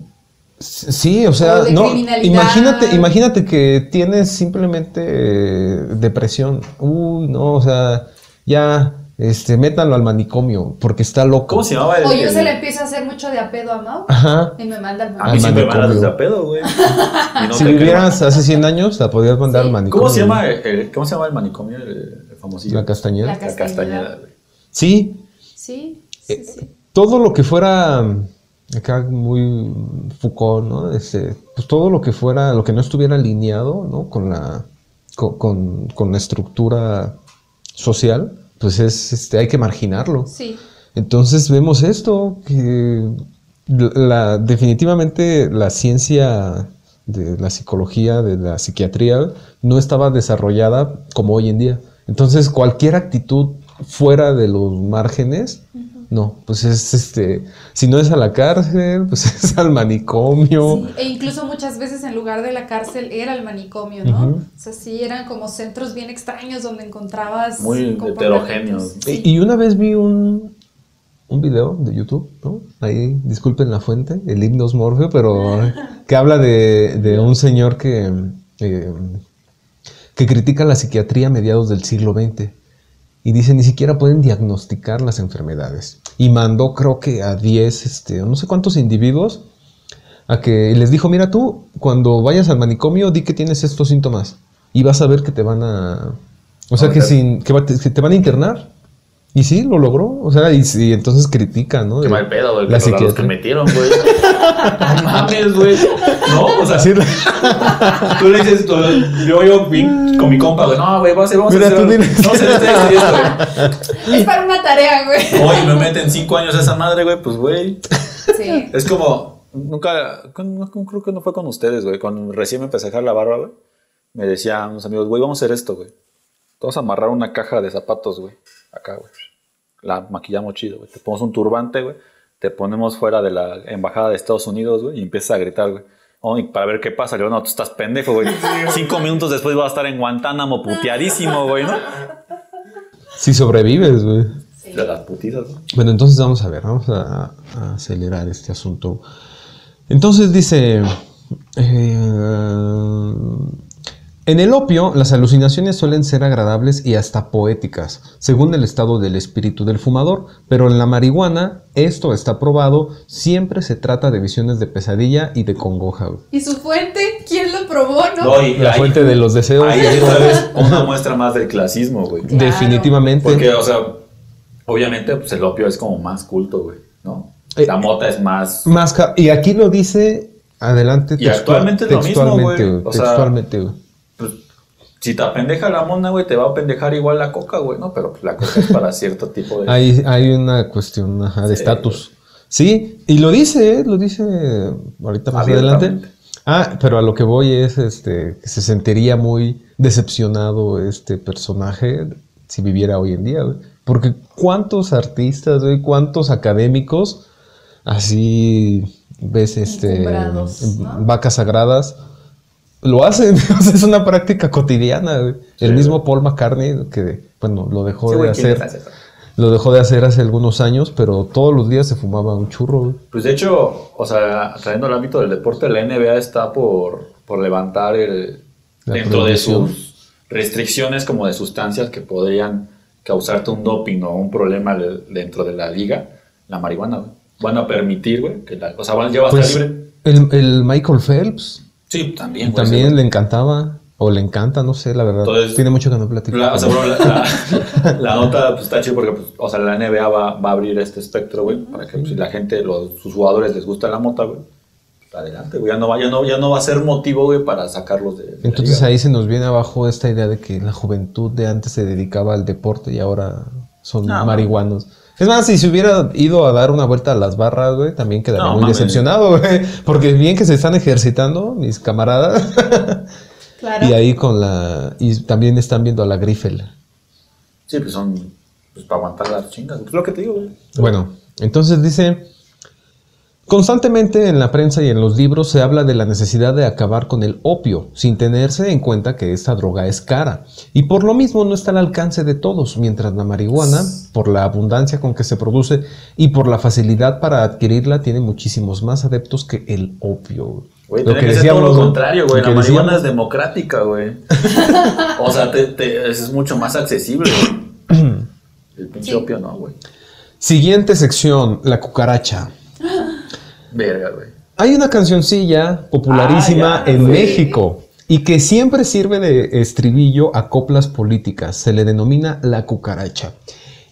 Sí, o sea, O no, imagínate, imagínate que tienes simplemente eh, depresión. Uy, no, o sea, ya, este, métanlo al manicomio porque está loco. ¿Cómo se llamaba el.? O yo se le empiezo a hacer mucho de apedo a Mau Ajá. y me manda al A Al mí me manicomio. mandas de pedo, güey. No si vivieras hace 100 años, la podías mandar Sí. al manicomio. ¿Cómo se llama el, el- ¿Cómo se llama el manicomio? El, el famosillo. La castañeda. La Castañeda. güey. Sí, Sí, Eh, sí, sí. todo lo que fuera acá muy Foucault, ¿no? Este, pues todo lo que fuera, lo que no estuviera alineado, ¿no? Con la, con, con- con la estructura social, pues es, este, hay que marginarlo. Sí. Entonces vemos esto, que la, definitivamente la ciencia de la psicología, de la psiquiatría, no estaba desarrollada como hoy en día. Entonces cualquier actitud fuera de los márgenes, no, pues es este, si no es a la cárcel, pues es al manicomio. Sí, E incluso muchas veces en lugar de la cárcel era el manicomio, ¿no? O sea, sí, eran como centros bien extraños donde encontrabas... Muy heterogéneos. Sí. Y y una vez vi un, un video de YouTube, ¿no? Ahí, disculpen la fuente, el himnos Morfeo, pero que habla de, de un señor que, eh, que critica la psiquiatría a mediados del siglo XX. Y dice, ni siquiera pueden diagnosticar las enfermedades. Y mandó, creo que a 10, este, no sé cuántos individuos, a que les dijo, mira tú, cuando vayas al manicomio, di que tienes estos síntomas. Y vas a ver que te van a... O sea, que, sin, que, va- que te van a internar. Y sí, lo logró. O sea, y, y entonces critica, ¿no? Qué mal pedo, güey. La que metieron, güey. No mames, güey. No, o sea, Así- tú le dices, tú- yo, yo con mi compa, güey, no, güey, vamos a hacer, vamos a Mira, tú a hacer esto, esto y esto, güey. Es para una tarea, güey. Oye, me meten cinco años esa madre, güey, pues, güey. Sí. Es como, nunca, no, creo que no fue con ustedes, güey. Cuando recién me empecé a dejar la barba, güey, me decían unos amigos, güey, vamos a hacer esto, güey. Vamos a amarrar una caja de zapatos, güey. Acá, güey. La maquillamos chido, güey. Te ponemos un turbante, güey. Te ponemos fuera de la embajada de Estados Unidos, güey, y empiezas a gritar, güey. Oh, y para ver qué pasa. Le digo, no, tú estás pendejo, güey. Cinco minutos después vas a estar en Guantánamo puteadísimo, güey, ¿no? Si sobrevives, güey. De las putizas, güey. Bueno, entonces vamos a ver, vamos a, a acelerar este asunto. Entonces dice, eh, en el opio las alucinaciones suelen ser agradables y hasta poéticas, según el estado del espíritu del fumador, pero en la marihuana, esto está probado, siempre se trata de visiones de pesadilla y de congoja. güey. ¿Y su fuente? ¿Quién lo probó, no? No, y La ahí- fuente de los deseos. Ahí es otra vez una muestra más del clasismo, güey. Claro. Definitivamente. Porque, o sea, obviamente, pues el opio es como más culto, güey, ¿no? Eh, La mota es más. Más y aquí lo dice adelante Y actualmente es lo mismo, textualmente, güey. güey, O sea, textualmente, güey. Si te apendeja la mona, güey, te va a pendejar igual la coca, güey, ¿no? Pero pues, la coca es para cierto tipo de. Hay, hay una cuestión ajá, de estatus. Sí, y lo dice, ¿eh? lo dice ahorita más adelante. Ah, pero a lo que voy es este que se sentiría muy decepcionado este personaje si viviera hoy en día, güey. Porque cuántos artistas, güey, cuántos académicos así ves este vacas sagradas lo hacen, o sea, es una práctica cotidiana, güey. El mismo Paul McCartney que bueno, lo dejó Sí, de güey, ¿quién hacer. Lo dejó de hacer hace algunos años, pero todos los días se fumaba un churro. güey. Pues de hecho, o sea, trayendo el ámbito del deporte, la NBA está por, por levantar el, La dentro de sus restricciones como de sustancias que podrían causarte un doping o un problema le- dentro de la liga, la marihuana, güey. Van a permitir, güey, que la, o sea, van, ya va a Pues estar libre. el, el Michael Phelps Sí, también, güey. también sí, le encantaba, o le encanta, no sé, la verdad. Entonces, Tiene mucho que no platicar. La, o sea, bueno, la, la- la nota pues, está chido porque, pues, o sea, la NBA va, va a abrir este espectro, güey, para que pues, si la gente, los, sus jugadores les gusta la mota, güey, pues, adelante, güey, ya no, va, ya, no, ya no va a ser motivo, güey, para sacarlos de, de Entonces ahí se nos viene abajo esta idea de que la juventud de antes se dedicaba al deporte y ahora son No, marihuanos. Es más, si se hubiera ido a dar una vuelta a las barras, güey, también quedaría No, muy mames. decepcionado, güey. Porque bien que se están ejercitando, mis camaradas. Claro. y ahí con la... Y también están viendo a la Griffel. Sí, pues son, pues, para aguantar las chingas, pues lo que te digo, güey. Bueno, entonces dice, constantemente en la prensa y en los libros se habla de la necesidad de acabar con el opio, sin tenerse en cuenta que esta droga es cara, y por lo mismo no está al alcance de todos, mientras la marihuana, por la abundancia con que se produce y por la facilidad para adquirirla, tiene muchísimos más adeptos que el opio. Güey, Lo que que todo lo contrario, güey. La marihuana decíamos. es democrática, güey. o sea, te, te- es mucho más accesible, güey. El pinche Sí. opio no, güey. Siguiente sección, la cucaracha. Verga, güey. Hay una cancioncilla popularísima Ah, ya, en güey. México y que siempre sirve de estribillo a coplas políticas. Se le denomina la cucaracha.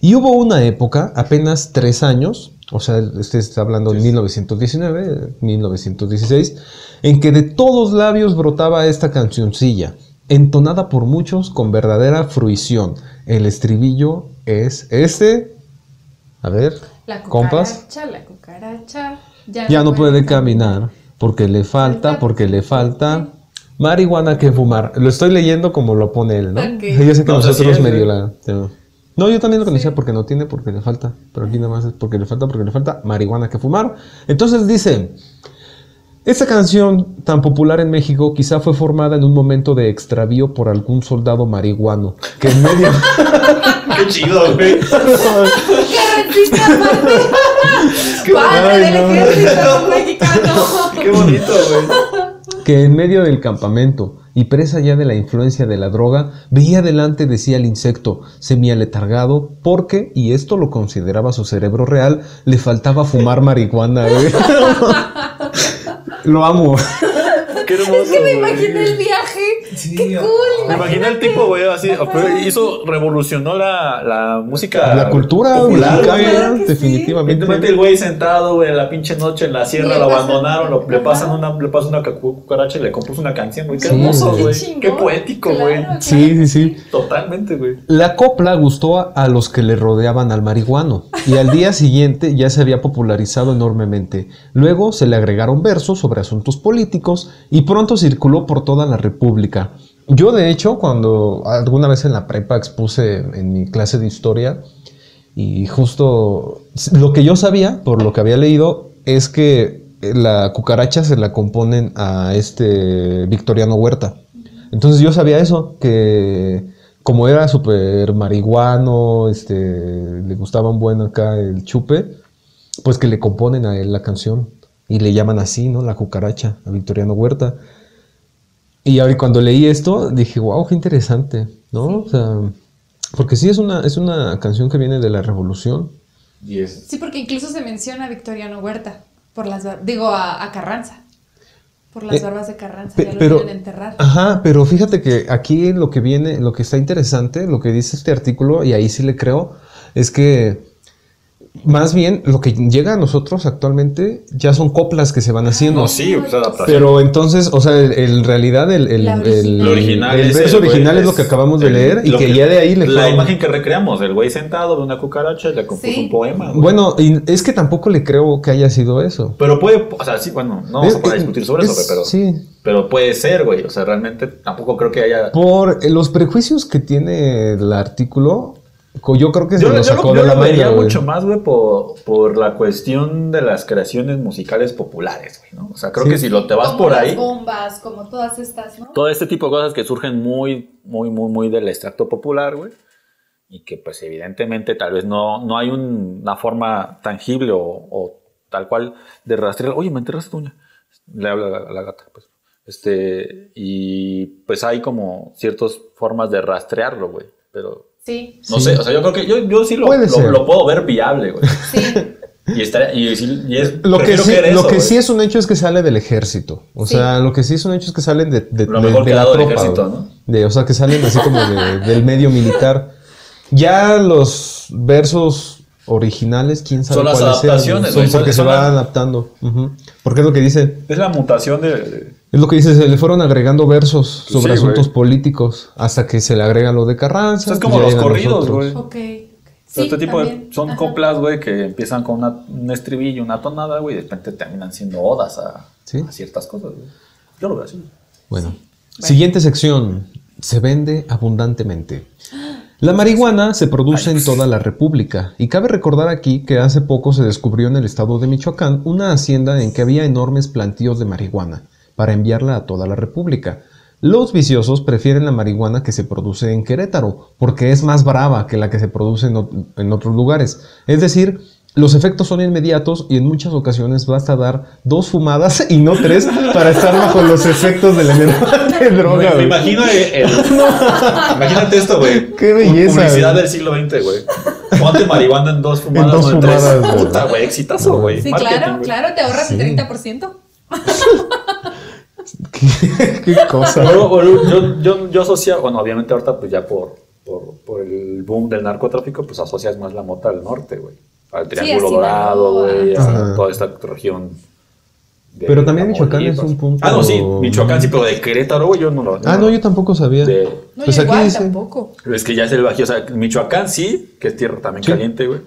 Y hubo una época, apenas tres años, o sea, usted está hablando de 1919, 1916, en que de todos labios brotaba esta cancioncilla, entonada por muchos con verdadera fruición. El estribillo es este. A ver, La compas. cucaracha, la cucaracha. Ya, Ya no puede caminar porque le falta, porque le falta marihuana que fumar. Lo estoy leyendo como lo pone él, ¿no? Yo sé que No, nosotros sí es, medio sí. la... No, yo también lo conocía porque no tiene, porque le falta. Pero aquí nada más es porque le falta, porque le falta marihuana que fumar. Entonces dice, esta canción tan popular en México quizá fue formada en un momento de extravío por algún soldado marihuano que en medio... Qué chido, güey. ¡Qué resista, Qué ¡Padre Ay, del no. ejército mexicano! Qué bonito, güey. que en medio del campamento y presa ya de la influencia de la droga, veía delante de sí al insecto, semi-aletargado, porque, y esto lo consideraba su cerebro real, le faltaba fumar marihuana. güey. lo amo. Qué hermoso. Es que me imaginé el viaje. Sí, Qué cool. Me imaginé el tipo, güey, así. pero hizo, revolucionó la, la música. La cultura popular, claro sí. definitivamente. El güey sentado, güey, en la pinche noche en la sierra, lo abandonaron, lo- le pasan una, le pasan una cucaracha y le compuso una canción, güey. Qué Sí, hermoso, güey. Qué poético, güey. Claro, Sí, claro. sí, sí. Totalmente, güey. La copla gustó a, a los que le rodeaban al marihuano y al día siguiente ya se había popularizado enormemente. Luego se le agregaron versos sobre asuntos políticos y pronto circuló por toda la República. Yo de hecho cuando alguna vez en la prepa expuse en mi clase de historia y justo lo que yo sabía por lo que había leído es que la cucaracha se la componen a este Victoriano Huerta. Entonces yo sabía eso, que como era súper marihuano, este, le gustaba un buen acá el chupe, pues que le componen a él la canción y le llaman así, ¿no? La cucaracha, a Victoriano Huerta. Y ahora cuando leí esto dije, wow, qué interesante, ¿no? O sea, porque sí es una, es una canción que viene de la revolución. Sí, porque incluso se menciona a Victoriano Huerta. Por las Digo, a, a Carranza. Por las Eh, barbas de Carranza. Pe- ya lo pero, quieren enterrar. ajá, pero fíjate que aquí lo que viene, lo que está interesante, lo que dice este artículo, y ahí sí le creo, es que más bien lo que llega a nosotros actualmente ya son coplas que se van haciendo. No, sí, pues adaptación. Pero entonces, o sea, el- el- en realidad el, el, original. El es verso original es lo que acabamos de el- leer y que, ya de ahí le La imagen que recreamos, el güey sentado de una cucaracha y le compuso Sí. un poema. güey. Bueno, y es que tampoco le creo que haya sido eso. Pero puede, o sea, sí, bueno, no vamos Es- a discutir sobre eso, es- pero, Sí, pero puede ser, güey. O sea, realmente tampoco creo que haya. por los prejuicios que tiene el artículo, yo creo que se Yo, lo yo sacó lo, yo de la lo güey. mucho más, güey, por, por la cuestión de las creaciones musicales populares, güey, ¿no? O sea, creo Sí. que si lo te vas Como por las ahí. bombas, como todas estas, ¿no? Todo este tipo de cosas que surgen muy, muy, muy, muy del extracto popular, güey. Y que, pues, evidentemente, tal vez no, no hay un- una forma tangible o, o tal cual de rastrear. Oye, me enterraste tu uña. Le habla la, a la gata, pues. Este, y pues hay como ciertas formas de rastrearlo, güey. Pero Sí, no Sí. sé, o sea, yo creo que yo, yo sí lo, puedo ver viable, güey. sí. Y, estaría- y, sí- y es, Lo que, sí, creer lo eso, que güey. sí es un hecho es que sale del ejército. O Sí. sea, lo que sí es un hecho es que salen de, de, Lo de- mejor de que ha la tropa. ejército. ¿no? De- o sea, que salen así como de- del medio militar. Ya los versos originales, quién sabe Son las cuáles sean, adaptaciones, Son porque se van las- adaptando. Porque es lo que dice. Es la mutación de- Es lo que dice, se le fueron agregando versos sobre Sí, asuntos políticos hasta que se le agrega lo de Carranza. Es como los corridos, güey. Ok. Sí, este tipo de, son Ajá. coplas, güey, que empiezan con una- un estribillo, una tonada, güey, y de repente terminan siendo odas a, Sí. a ciertas cosas, güey. Yo lo veo así. Bueno, siguiente sección. Se vende abundantemente. La marihuana se produce en toda la República y cabe recordar aquí que hace poco se descubrió en el estado de Michoacán una hacienda en que había enormes plantíos de marihuana para enviarla a toda la República. Los viciosos prefieren la marihuana que se produce en Querétaro porque es más brava que la que se produce en, ot- en otros lugares. Es decir, los efectos son inmediatos y en muchas ocasiones basta dar dos fumadas y no tres para estar bajo los efectos de la enorme droga. Me, imagino el, el- Imagínate esto, güey. Qué belleza, Publicidad güey. del siglo XX, güey. Ponte marihuana en dos fumadas, dos no en tres. fumadas, güey. Puta, güey, exitazo, güey. Sí, Marketing, claro, güey. claro, te ahorras el 30%. ¿Qué, qué cosa. Yo, yo, yo asocio, bueno, obviamente ahorita pues ya por, por, por el boom del narcotráfico, pues asocias más la mota al norte, güey. Al Triángulo Dorado, güey, a toda esta región. De Pero también Michoacán es un punto- Ah, no, sí, Michoacán sí, pero de Querétaro, güey, yo no lo... Ah, no, yo tampoco sabía. De- No, Pues yo aquí igual dice- tampoco. Es que ya es el Bajío, o sea, Michoacán sí, que es tierra también Sí. caliente, güey.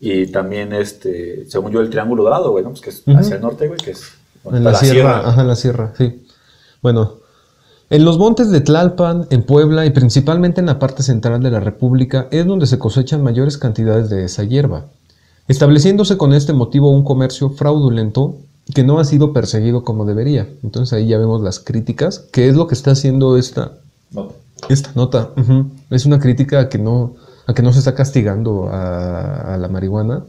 Y también, este, según yo, el Triángulo Dorado, güey, ¿no? Pues que es hacia el norte, güey, que es... En la, sierra, ajá, en la sierra, sí. Bueno, en los montes de Tlalpan, en Puebla y principalmente en la parte central de la República es donde se cosechan mayores cantidades de esa hierba, estableciéndose con este motivo un comercio fraudulento que no ha sido perseguido como debería. Entonces ahí ya vemos las críticas, que es lo que está haciendo esta, No. esta nota. Es una crítica a que no, a que no se está castigando a, a la marihuana.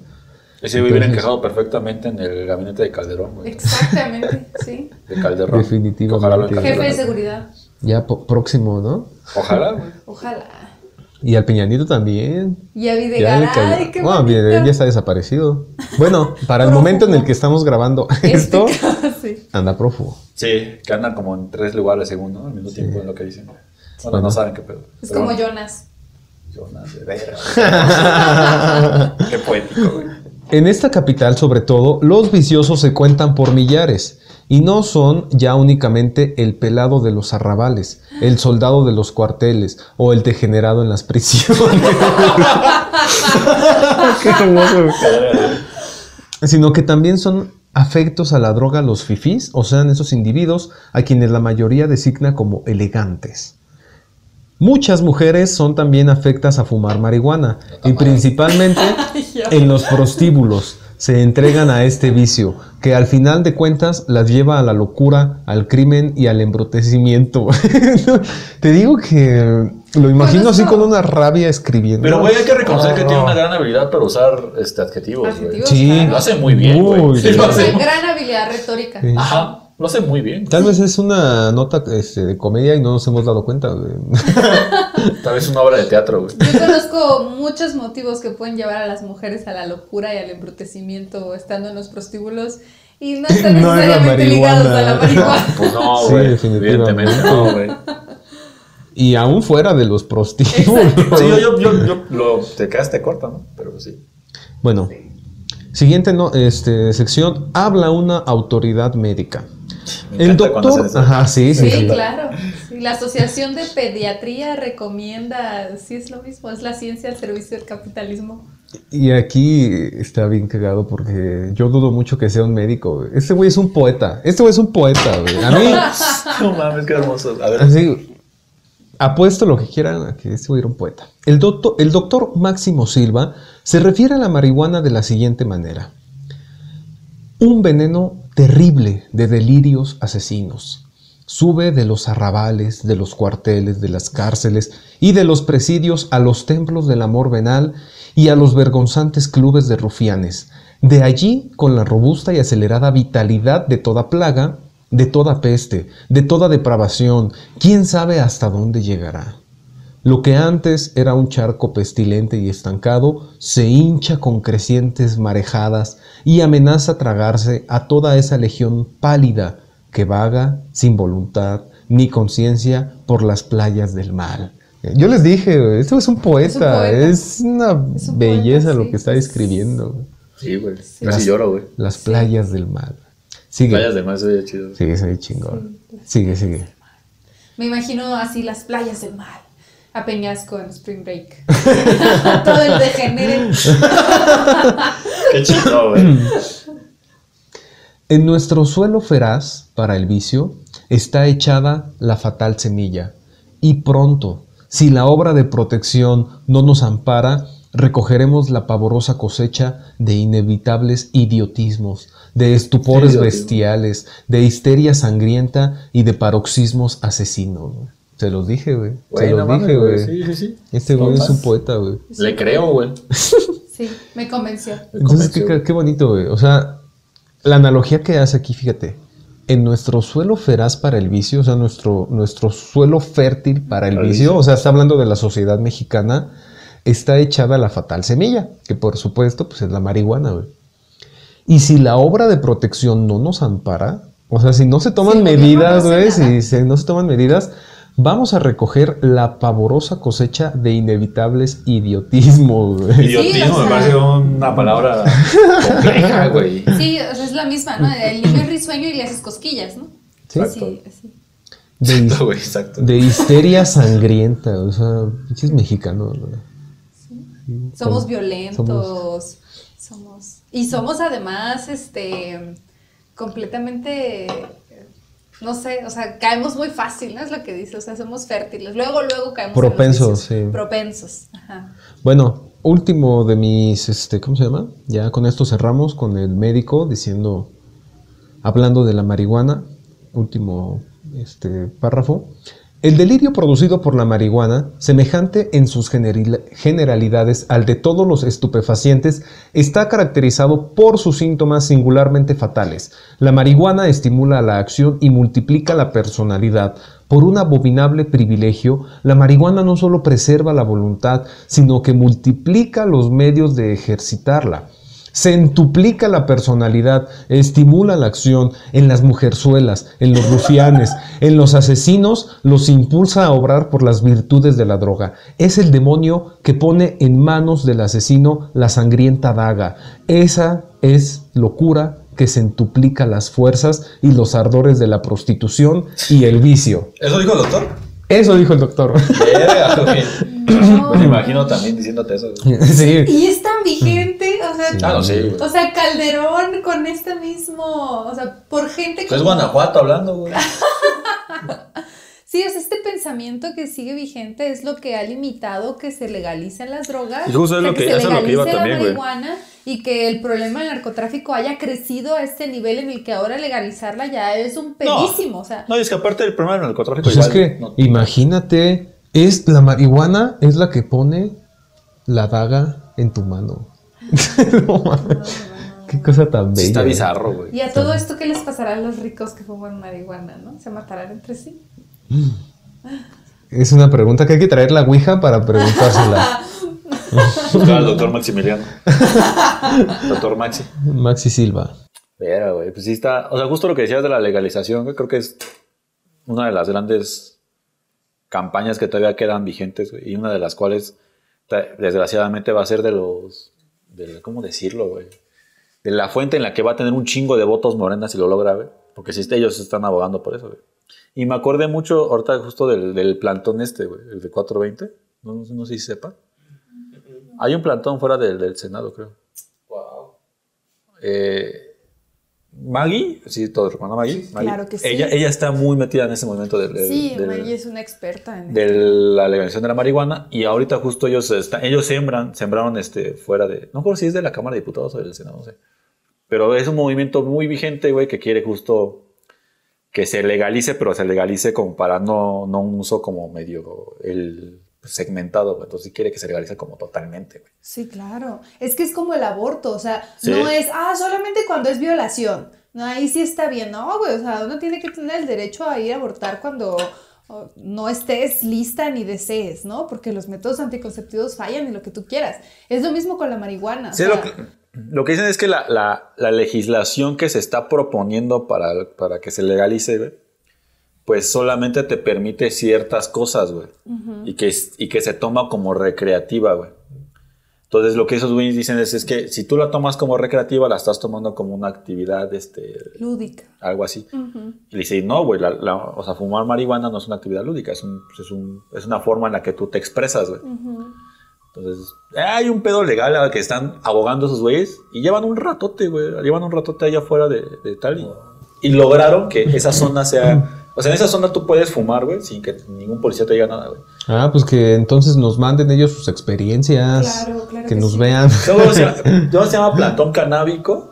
Ese hubiera encajado perfectamente en el gabinete de Calderón, güey. Exactamente, sí. De Calderón. Definitivamente. Ojalá lo Jefe de seguridad. Ya próximo, ¿no? Ojalá, güey. Ojalá. Y al Peñanito también. Y a Ya, le Videgaray, qué No, bonito. ya está desaparecido. Bueno, para el momento en el que estamos grabando esto, Este, sí. anda prófugo. Sí, que andan como en tres lugares según, ¿no? Al mismo tiempo es lo que dicen. Bueno, Bueno. no saben qué pedo. Es como bueno, Jonas. Jonas de verga. qué poético, güey. En esta capital, sobre todo, los viciosos se cuentan por millares y no son ya únicamente el pelado de los arrabales, el soldado de los cuarteles o el degenerado en las prisiones. Qué hermoso. Sino que también son afectos a la droga los fifís, o sean esos individuos a quienes la mayoría designa como elegantes. Muchas mujeres son también afectas a fumar marihuana y principalmente en los prostíbulos se entregan a este vicio que al final de cuentas las lleva a la locura, al crimen y al embrutecimiento. Te digo que lo imagino así con una rabia escribiendo. Pero, güey, hay que reconocer que tiene una gran habilidad para usar este, adjetivos. Sí, claro. Lo hace muy bien, güey. Sí, gran habilidad retórica. Sí. Ajá, lo hace muy bien. Tal vez es una nota este, de comedia y no nos hemos dado cuenta. güey. Tal vez una obra de teatro, güey. Yo conozco muchos motivos que pueden llevar a las mujeres a la locura y al embrutecimiento estando en los prostíbulos y no están No es la necesariamente ligados a marihuana. la marihuana. Pues no, Sí, güey. definitivamente. Evidentemente no, güey. Y aún fuera de los prostíbulos. Sí, yo, yo, yo, yo lo, te quedaste corta, ¿no? Pero sí. Bueno, siguiente no, este, sección. Habla una autoridad médica. Me El doctor. eso. Ajá, sí, sí. Sí, sí. claro. Sí, la Asociación de Pediatría recomienda, sí es lo mismo, es la ciencia al servicio del capitalismo. Y aquí está bien cagado porque yo dudo mucho que sea un médico. Este güey es un poeta. Este güey es un poeta, güey. A mí, No mames, qué hermoso. A ver. así, apuesto lo que quieran a que este güey era un poeta. El doctor, el doctor Máximo Silva se refiere a la marihuana de la siguiente manera. Un veneno terrible de delirios asesinos. Sube de los arrabales, de los cuarteles, de las cárceles y de los presidios a los templos del amor venal y a los vergonzantes clubes de rufianes. De allí, con la robusta y acelerada vitalidad de toda plaga, de toda peste, de toda depravación, quién sabe hasta dónde llegará. Lo que antes era un charco pestilente y estancado se hincha con crecientes marejadas y amenaza tragarse a toda esa legión pálida que vaga sin voluntad ni conciencia por las playas del mal. Yo les dije, esto es un poeta, es, poeta. una Es un belleza poeta, lo sí. que está escribiendo. Sí, güey. Las- Casi lloro, güey. Las playas del mal. Sigue, Playas de más, oye, chido. sigue, sigue chingón. Sigue, sigue. Me imagino así las playas del mar. A Peñasco en Spring Break. Todo el degenere. Qué chido, güey. En nuestro suelo feraz para el vicio está echada la fatal semilla, y pronto, si la obra de protección no nos ampara, recogeremos la pavorosa cosecha de inevitables idiotismos, de estupores Idiotismo. bestiales, de histeria sangrienta y de paroxismos asesinos. Se los dije, güey. Se los dije, güey. Sí, sí, sí. Este güey es un poeta, güey. Le creo, güey. Sí, me convenció. Entonces, qué, convenció. qué bonito, güey. O sea, la analogía que hace aquí, fíjate. En nuestro suelo feraz para el vicio, o sea, nuestro, nuestro suelo fértil para el vicio, vicio. o sea, está hablando de la sociedad mexicana, está echada la fatal semilla, que por supuesto, pues es la marihuana, güey. Y si la obra de protección no nos ampara, o sea, si no se toman medidas, güey, si no se toman medidas, vamos a recoger la pavorosa cosecha de inevitables idiotismos, güey. Idiotismo o me sea- parece una palabra compleja, güey. Sí, o sea, es la misma, ¿no? El niño es risueño y le haces cosquillas, ¿no? Sí. Sí, sí. De, Exacto, güey, exacto. de histeria sangrienta, o sea, pinches mexicanos. Somos Somos- violentos, somos... Y somos además, este, completamente, no sé, o sea, caemos muy fácil, ¿no? Es lo que dice, o sea, somos fértiles. Luego, luego caemos Propensos, sí. Propensos, ajá. Bueno, último de mis, este, ¿cómo se llama? Ya con esto cerramos con el médico diciendo, hablando de la marihuana, último este, párrafo. El delirio producido por la marihuana, semejante en sus generalidades al de todos los estupefacientes, está caracterizado por sus síntomas singularmente fatales. La marihuana estimula la acción y multiplica la personalidad. Por un abominable privilegio, la marihuana no solo preserva la voluntad, sino que multiplica los medios de ejercitarla. Centuplica la personalidad, estimula la acción en las mujerzuelas, en los rufianes, en los asesinos, los impulsa a obrar por las virtudes de la droga. Es el demonio que pone en manos del asesino la sangrienta daga. Esa es locura que centuplica las fuerzas y los ardores de la prostitución y el vicio. ¿Eso dijo el doctor? Eso dijo el doctor. No. Me imagino también diciéndote eso. sí. Y es tan vigente, o sea, Ah, no, sí, güey. o sea, Calderón con este mismo, o sea, por gente Pues es como- Guanajuato hablando, güey. Sí, o sea, este pensamiento que sigue vigente es lo que ha limitado que se legalicen las drogas, Y justo es o sea, lo que- se eso es lo que legalice iba la también, güey. marihuana y que el problema del narcotráfico haya crecido a este nivel en el que ahora legalizarla ya es un pedísimo, o sea, No, y es que aparte del problema del narcotráfico Pues es que, no- imagínate, es la marihuana es la que pone la daga en tu mano. No Qué cosa tan bella. sí está bizarro, güey. y a todo esto qué les pasará a los ricos que fuman marihuana, ¿no? Se matarán entre sí. Es una pregunta que hay que traer la ouija para preguntársela. Al doctor Maximiliano. doctor Maxi. Maxi Silva. Pero, güey, pues sí está. O sea, justo lo que decías de la legalización, creo que es una de las grandes campañas que todavía quedan vigentes, güey, y una de las cuales, desgraciadamente, va a ser de los. De, ¿Cómo decirlo, güey? De la fuente en la que va a tener un chingo de votos morenas si lo logra, güey. Porque si ellos están abogando por eso, güey. Y me acordé mucho ahorita justo del, del plantón este, güey, el de 420. No, no, no sé si sepa. Hay un plantón fuera del, del Senado, creo. Eh, Maggie, sí, todos recuerdan a Maggie. Maggie. claro que sí. Ella, ella está muy metida en ese momento del, del- Sí, del- Maggie es una experta en de la legalización de la marihuana y ahorita justo ellos están, ellos sembran, sembraron este fuera de, no recuerdo si es de la Cámara de Diputados o del Senado, no sé. Pero es un movimiento muy vigente, güey, que quiere justo que se legalice, pero se legalice como para no, no un uso como medio el segmentado, güey. Entonces sí quiere que se legalice como totalmente, güey. Sí, claro. Es que es como el aborto, o sea, Sí. no es, ah, solamente cuando es violación. No, ahí sí está bien, no, güey, o sea, uno tiene que tener el derecho a ir a abortar cuando no estés lista ni desees, ¿no? Porque los métodos anticonceptivos fallan y lo que tú quieras. Es lo mismo con la marihuana. o Sí, sea, lo, que, lo que dicen es que la, la- la legislación que se está proponiendo para, para que se legalice, güey, pues solamente te permite ciertas cosas, güey. y, que, y que se toma como recreativa, güey. Entonces lo que esos güeyes dicen es, es que si tú la tomas como recreativa, la estás tomando como una actividad, este, lúdica. algo así. Ujú. Y le dice, no, güey, la- la- o sea, fumar marihuana no es una actividad lúdica, es, un- es, un- es una forma en la que tú te expresas, güey. Ujú. Entonces, hay un pedo legal al que están abogando esos güeyes y llevan un ratote, güey. Llevan un ratote allá afuera de, de tal y, y lograron que esa zona sea. O sea, en esa zona tú puedes fumar, güey, sin que ningún policía te diga nada, güey. Ah, pues que entonces nos manden ellos sus experiencias. Claro, claro que que nos sí. vean. Luego se, luego se llama plantón canábico.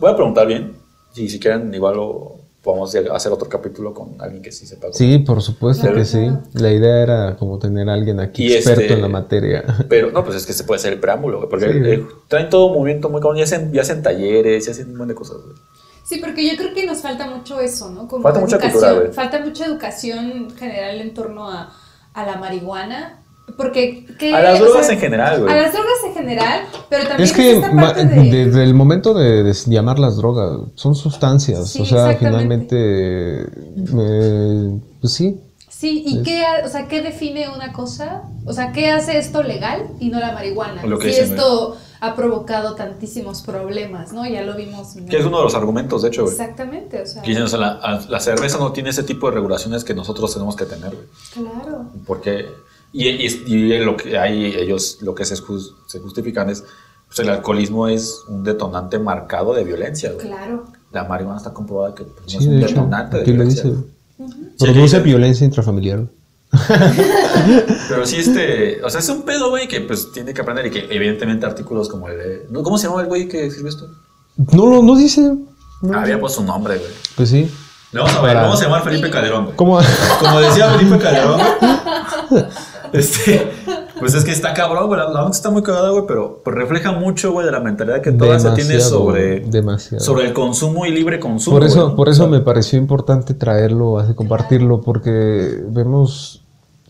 Voy a preguntar bien. Si, si quieren, igual lo podemos hacer otro capítulo con alguien que sí sepa. Sí, por supuesto Claro, que sí. La idea era como tener a alguien aquí Y experto este- en la materia. Pero no, pues es que se puede hacer el preámbulo, güey. Porque Sí. eh, traen todo un movimiento muy cabrón. Ya hacen, ya hacen talleres, ya hacen un montón de cosas, güey. Sí, porque yo creo que nos falta mucho eso, ¿no? Como Falta mucha educación, cultura, falta mucha educación general en torno a, a la marihuana. Porque. ¿qué- A las o drogas sea, en general, güey. A las drogas en general, pero también Es que esta parte de. desde el momento de, de llamar las drogas, son sustancias. Sí, o sea, finalmente, eh, pues sí. Sí, ¿y Es- qué, ha- o sea, qué define una cosa? O sea, ¿qué hace esto legal y no la marihuana? Lo que si dicen, esto ha provocado tantísimos problemas, ¿no? Ya lo vimos. Que es uno de los argumentos, de hecho, güey. Exactamente, o sea. Dicen, o sea, la, la cerveza no tiene ese tipo de regulaciones que nosotros tenemos que tener, güey. Claro. Porque, y, y- y lo que hay, ellos lo que se, jus- se justifican es, pues el alcoholismo es un detonante marcado de violencia, güey. Claro. La marihuana está comprobada que pues, no es un de hecho, detonante de lo violencia. dice. güey. Produce Sí, violencia intrafamiliar. Pero sí, este, o sea, es un pedo, güey, que pues tiene que aprender y que evidentemente artículos como el de, ¿no? ¿cómo se llama el güey que escribió esto? No lo no dice. No Había puesto su nombre, güey. Pues sí. Le vamos a, ver, Para- vamos a llamar Felipe Calderón, güey. ¿Cómo? Como decía Felipe Calderón, este, pues es que está cabrón, güey. La, la está muy cagada, güey, pero pues refleja mucho, güey, de la mentalidad que toda se tiene sobre, demasiado. sobre el consumo y libre consumo. Por eso, güey, ¿no? por eso me pareció importante traerlo, así compartirlo, porque vemos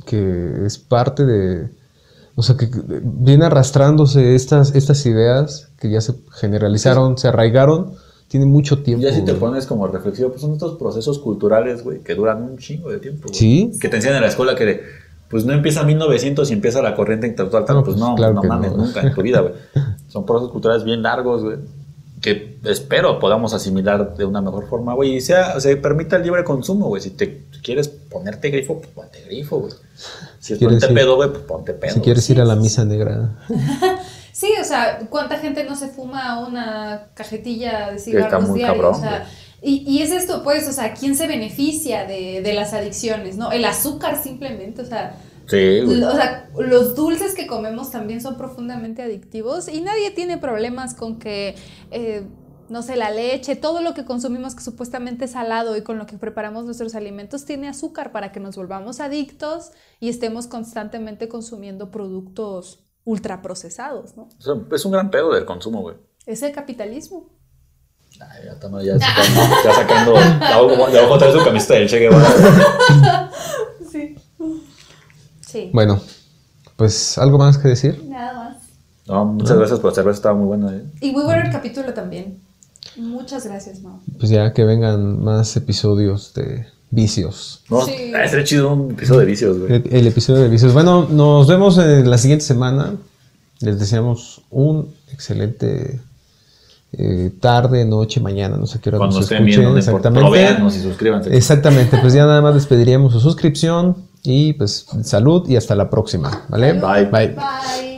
que es parte de, o sea, que viene arrastrándose estas, estas ideas que ya se generalizaron, se arraigaron, tiene mucho tiempo. Ya si te güey. pones como reflexivo, pues son estos procesos culturales, güey, que duran un chingo de tiempo. güey. Sí. Que te enseñan en la escuela que, de, pues no empieza en 1900 y empieza la corriente intelectual. No, pues pues, no, claro no mames, no. nunca en tu vida, güey. Son procesos culturales bien largos, güey. Que espero podamos asimilar de una mejor forma, güey. Y sea, se permita el libre consumo, güey. Si te si quieres ponerte grifo, pues ponte grifo, güey. Si ponte ir- pedo, güey, pues ponte pedo. Si quieres ir a la misa negra. Sí, o sea, ¿cuánta gente no se fuma una cajetilla de está cigarros muy diarios? cabrón, o sea, y, y es esto, pues, o sea, ¿quién se beneficia de, de las adicciones? ¿No? El azúcar simplemente, o sea, Sí, güey. o sea, los dulces que comemos también son profundamente adictivos y nadie tiene problemas con que, eh, no sé, la leche, todo lo que consumimos que supuestamente es salado y con lo que preparamos nuestros alimentos tiene azúcar para que nos volvamos adictos y estemos constantemente consumiendo productos ultraprocesados, ¿no? O sea, es un gran pedo del consumo, güey. Es el capitalismo. Ay, ya estamos ya sacando, ya sacando ojo, la ojo trae su camiseta del Che Guevara. Sí. Bueno, pues algo más que decir. Nada más. No, muchas gracias por cerveza, estaba muy buena, ¿eh? Y muy bueno el capítulo también. Muchas gracias, Mau. Pues ya que vengan más episodios de vicios. No, Sí. estaría chido un episodio de vicios, güey. El, el episodio de vicios. Bueno, nos vemos en la siguiente semana. Les deseamos un excelente eh, tarde, noche, mañana, no sé qué hora Cuando nos estén escuchen. viendo. Pero véanos y suscríbanse. Exactamente, pues ya nada más les pediríamos su suscripción y pues salud y hasta la próxima, ¿vale? Bye. Bye. Bye.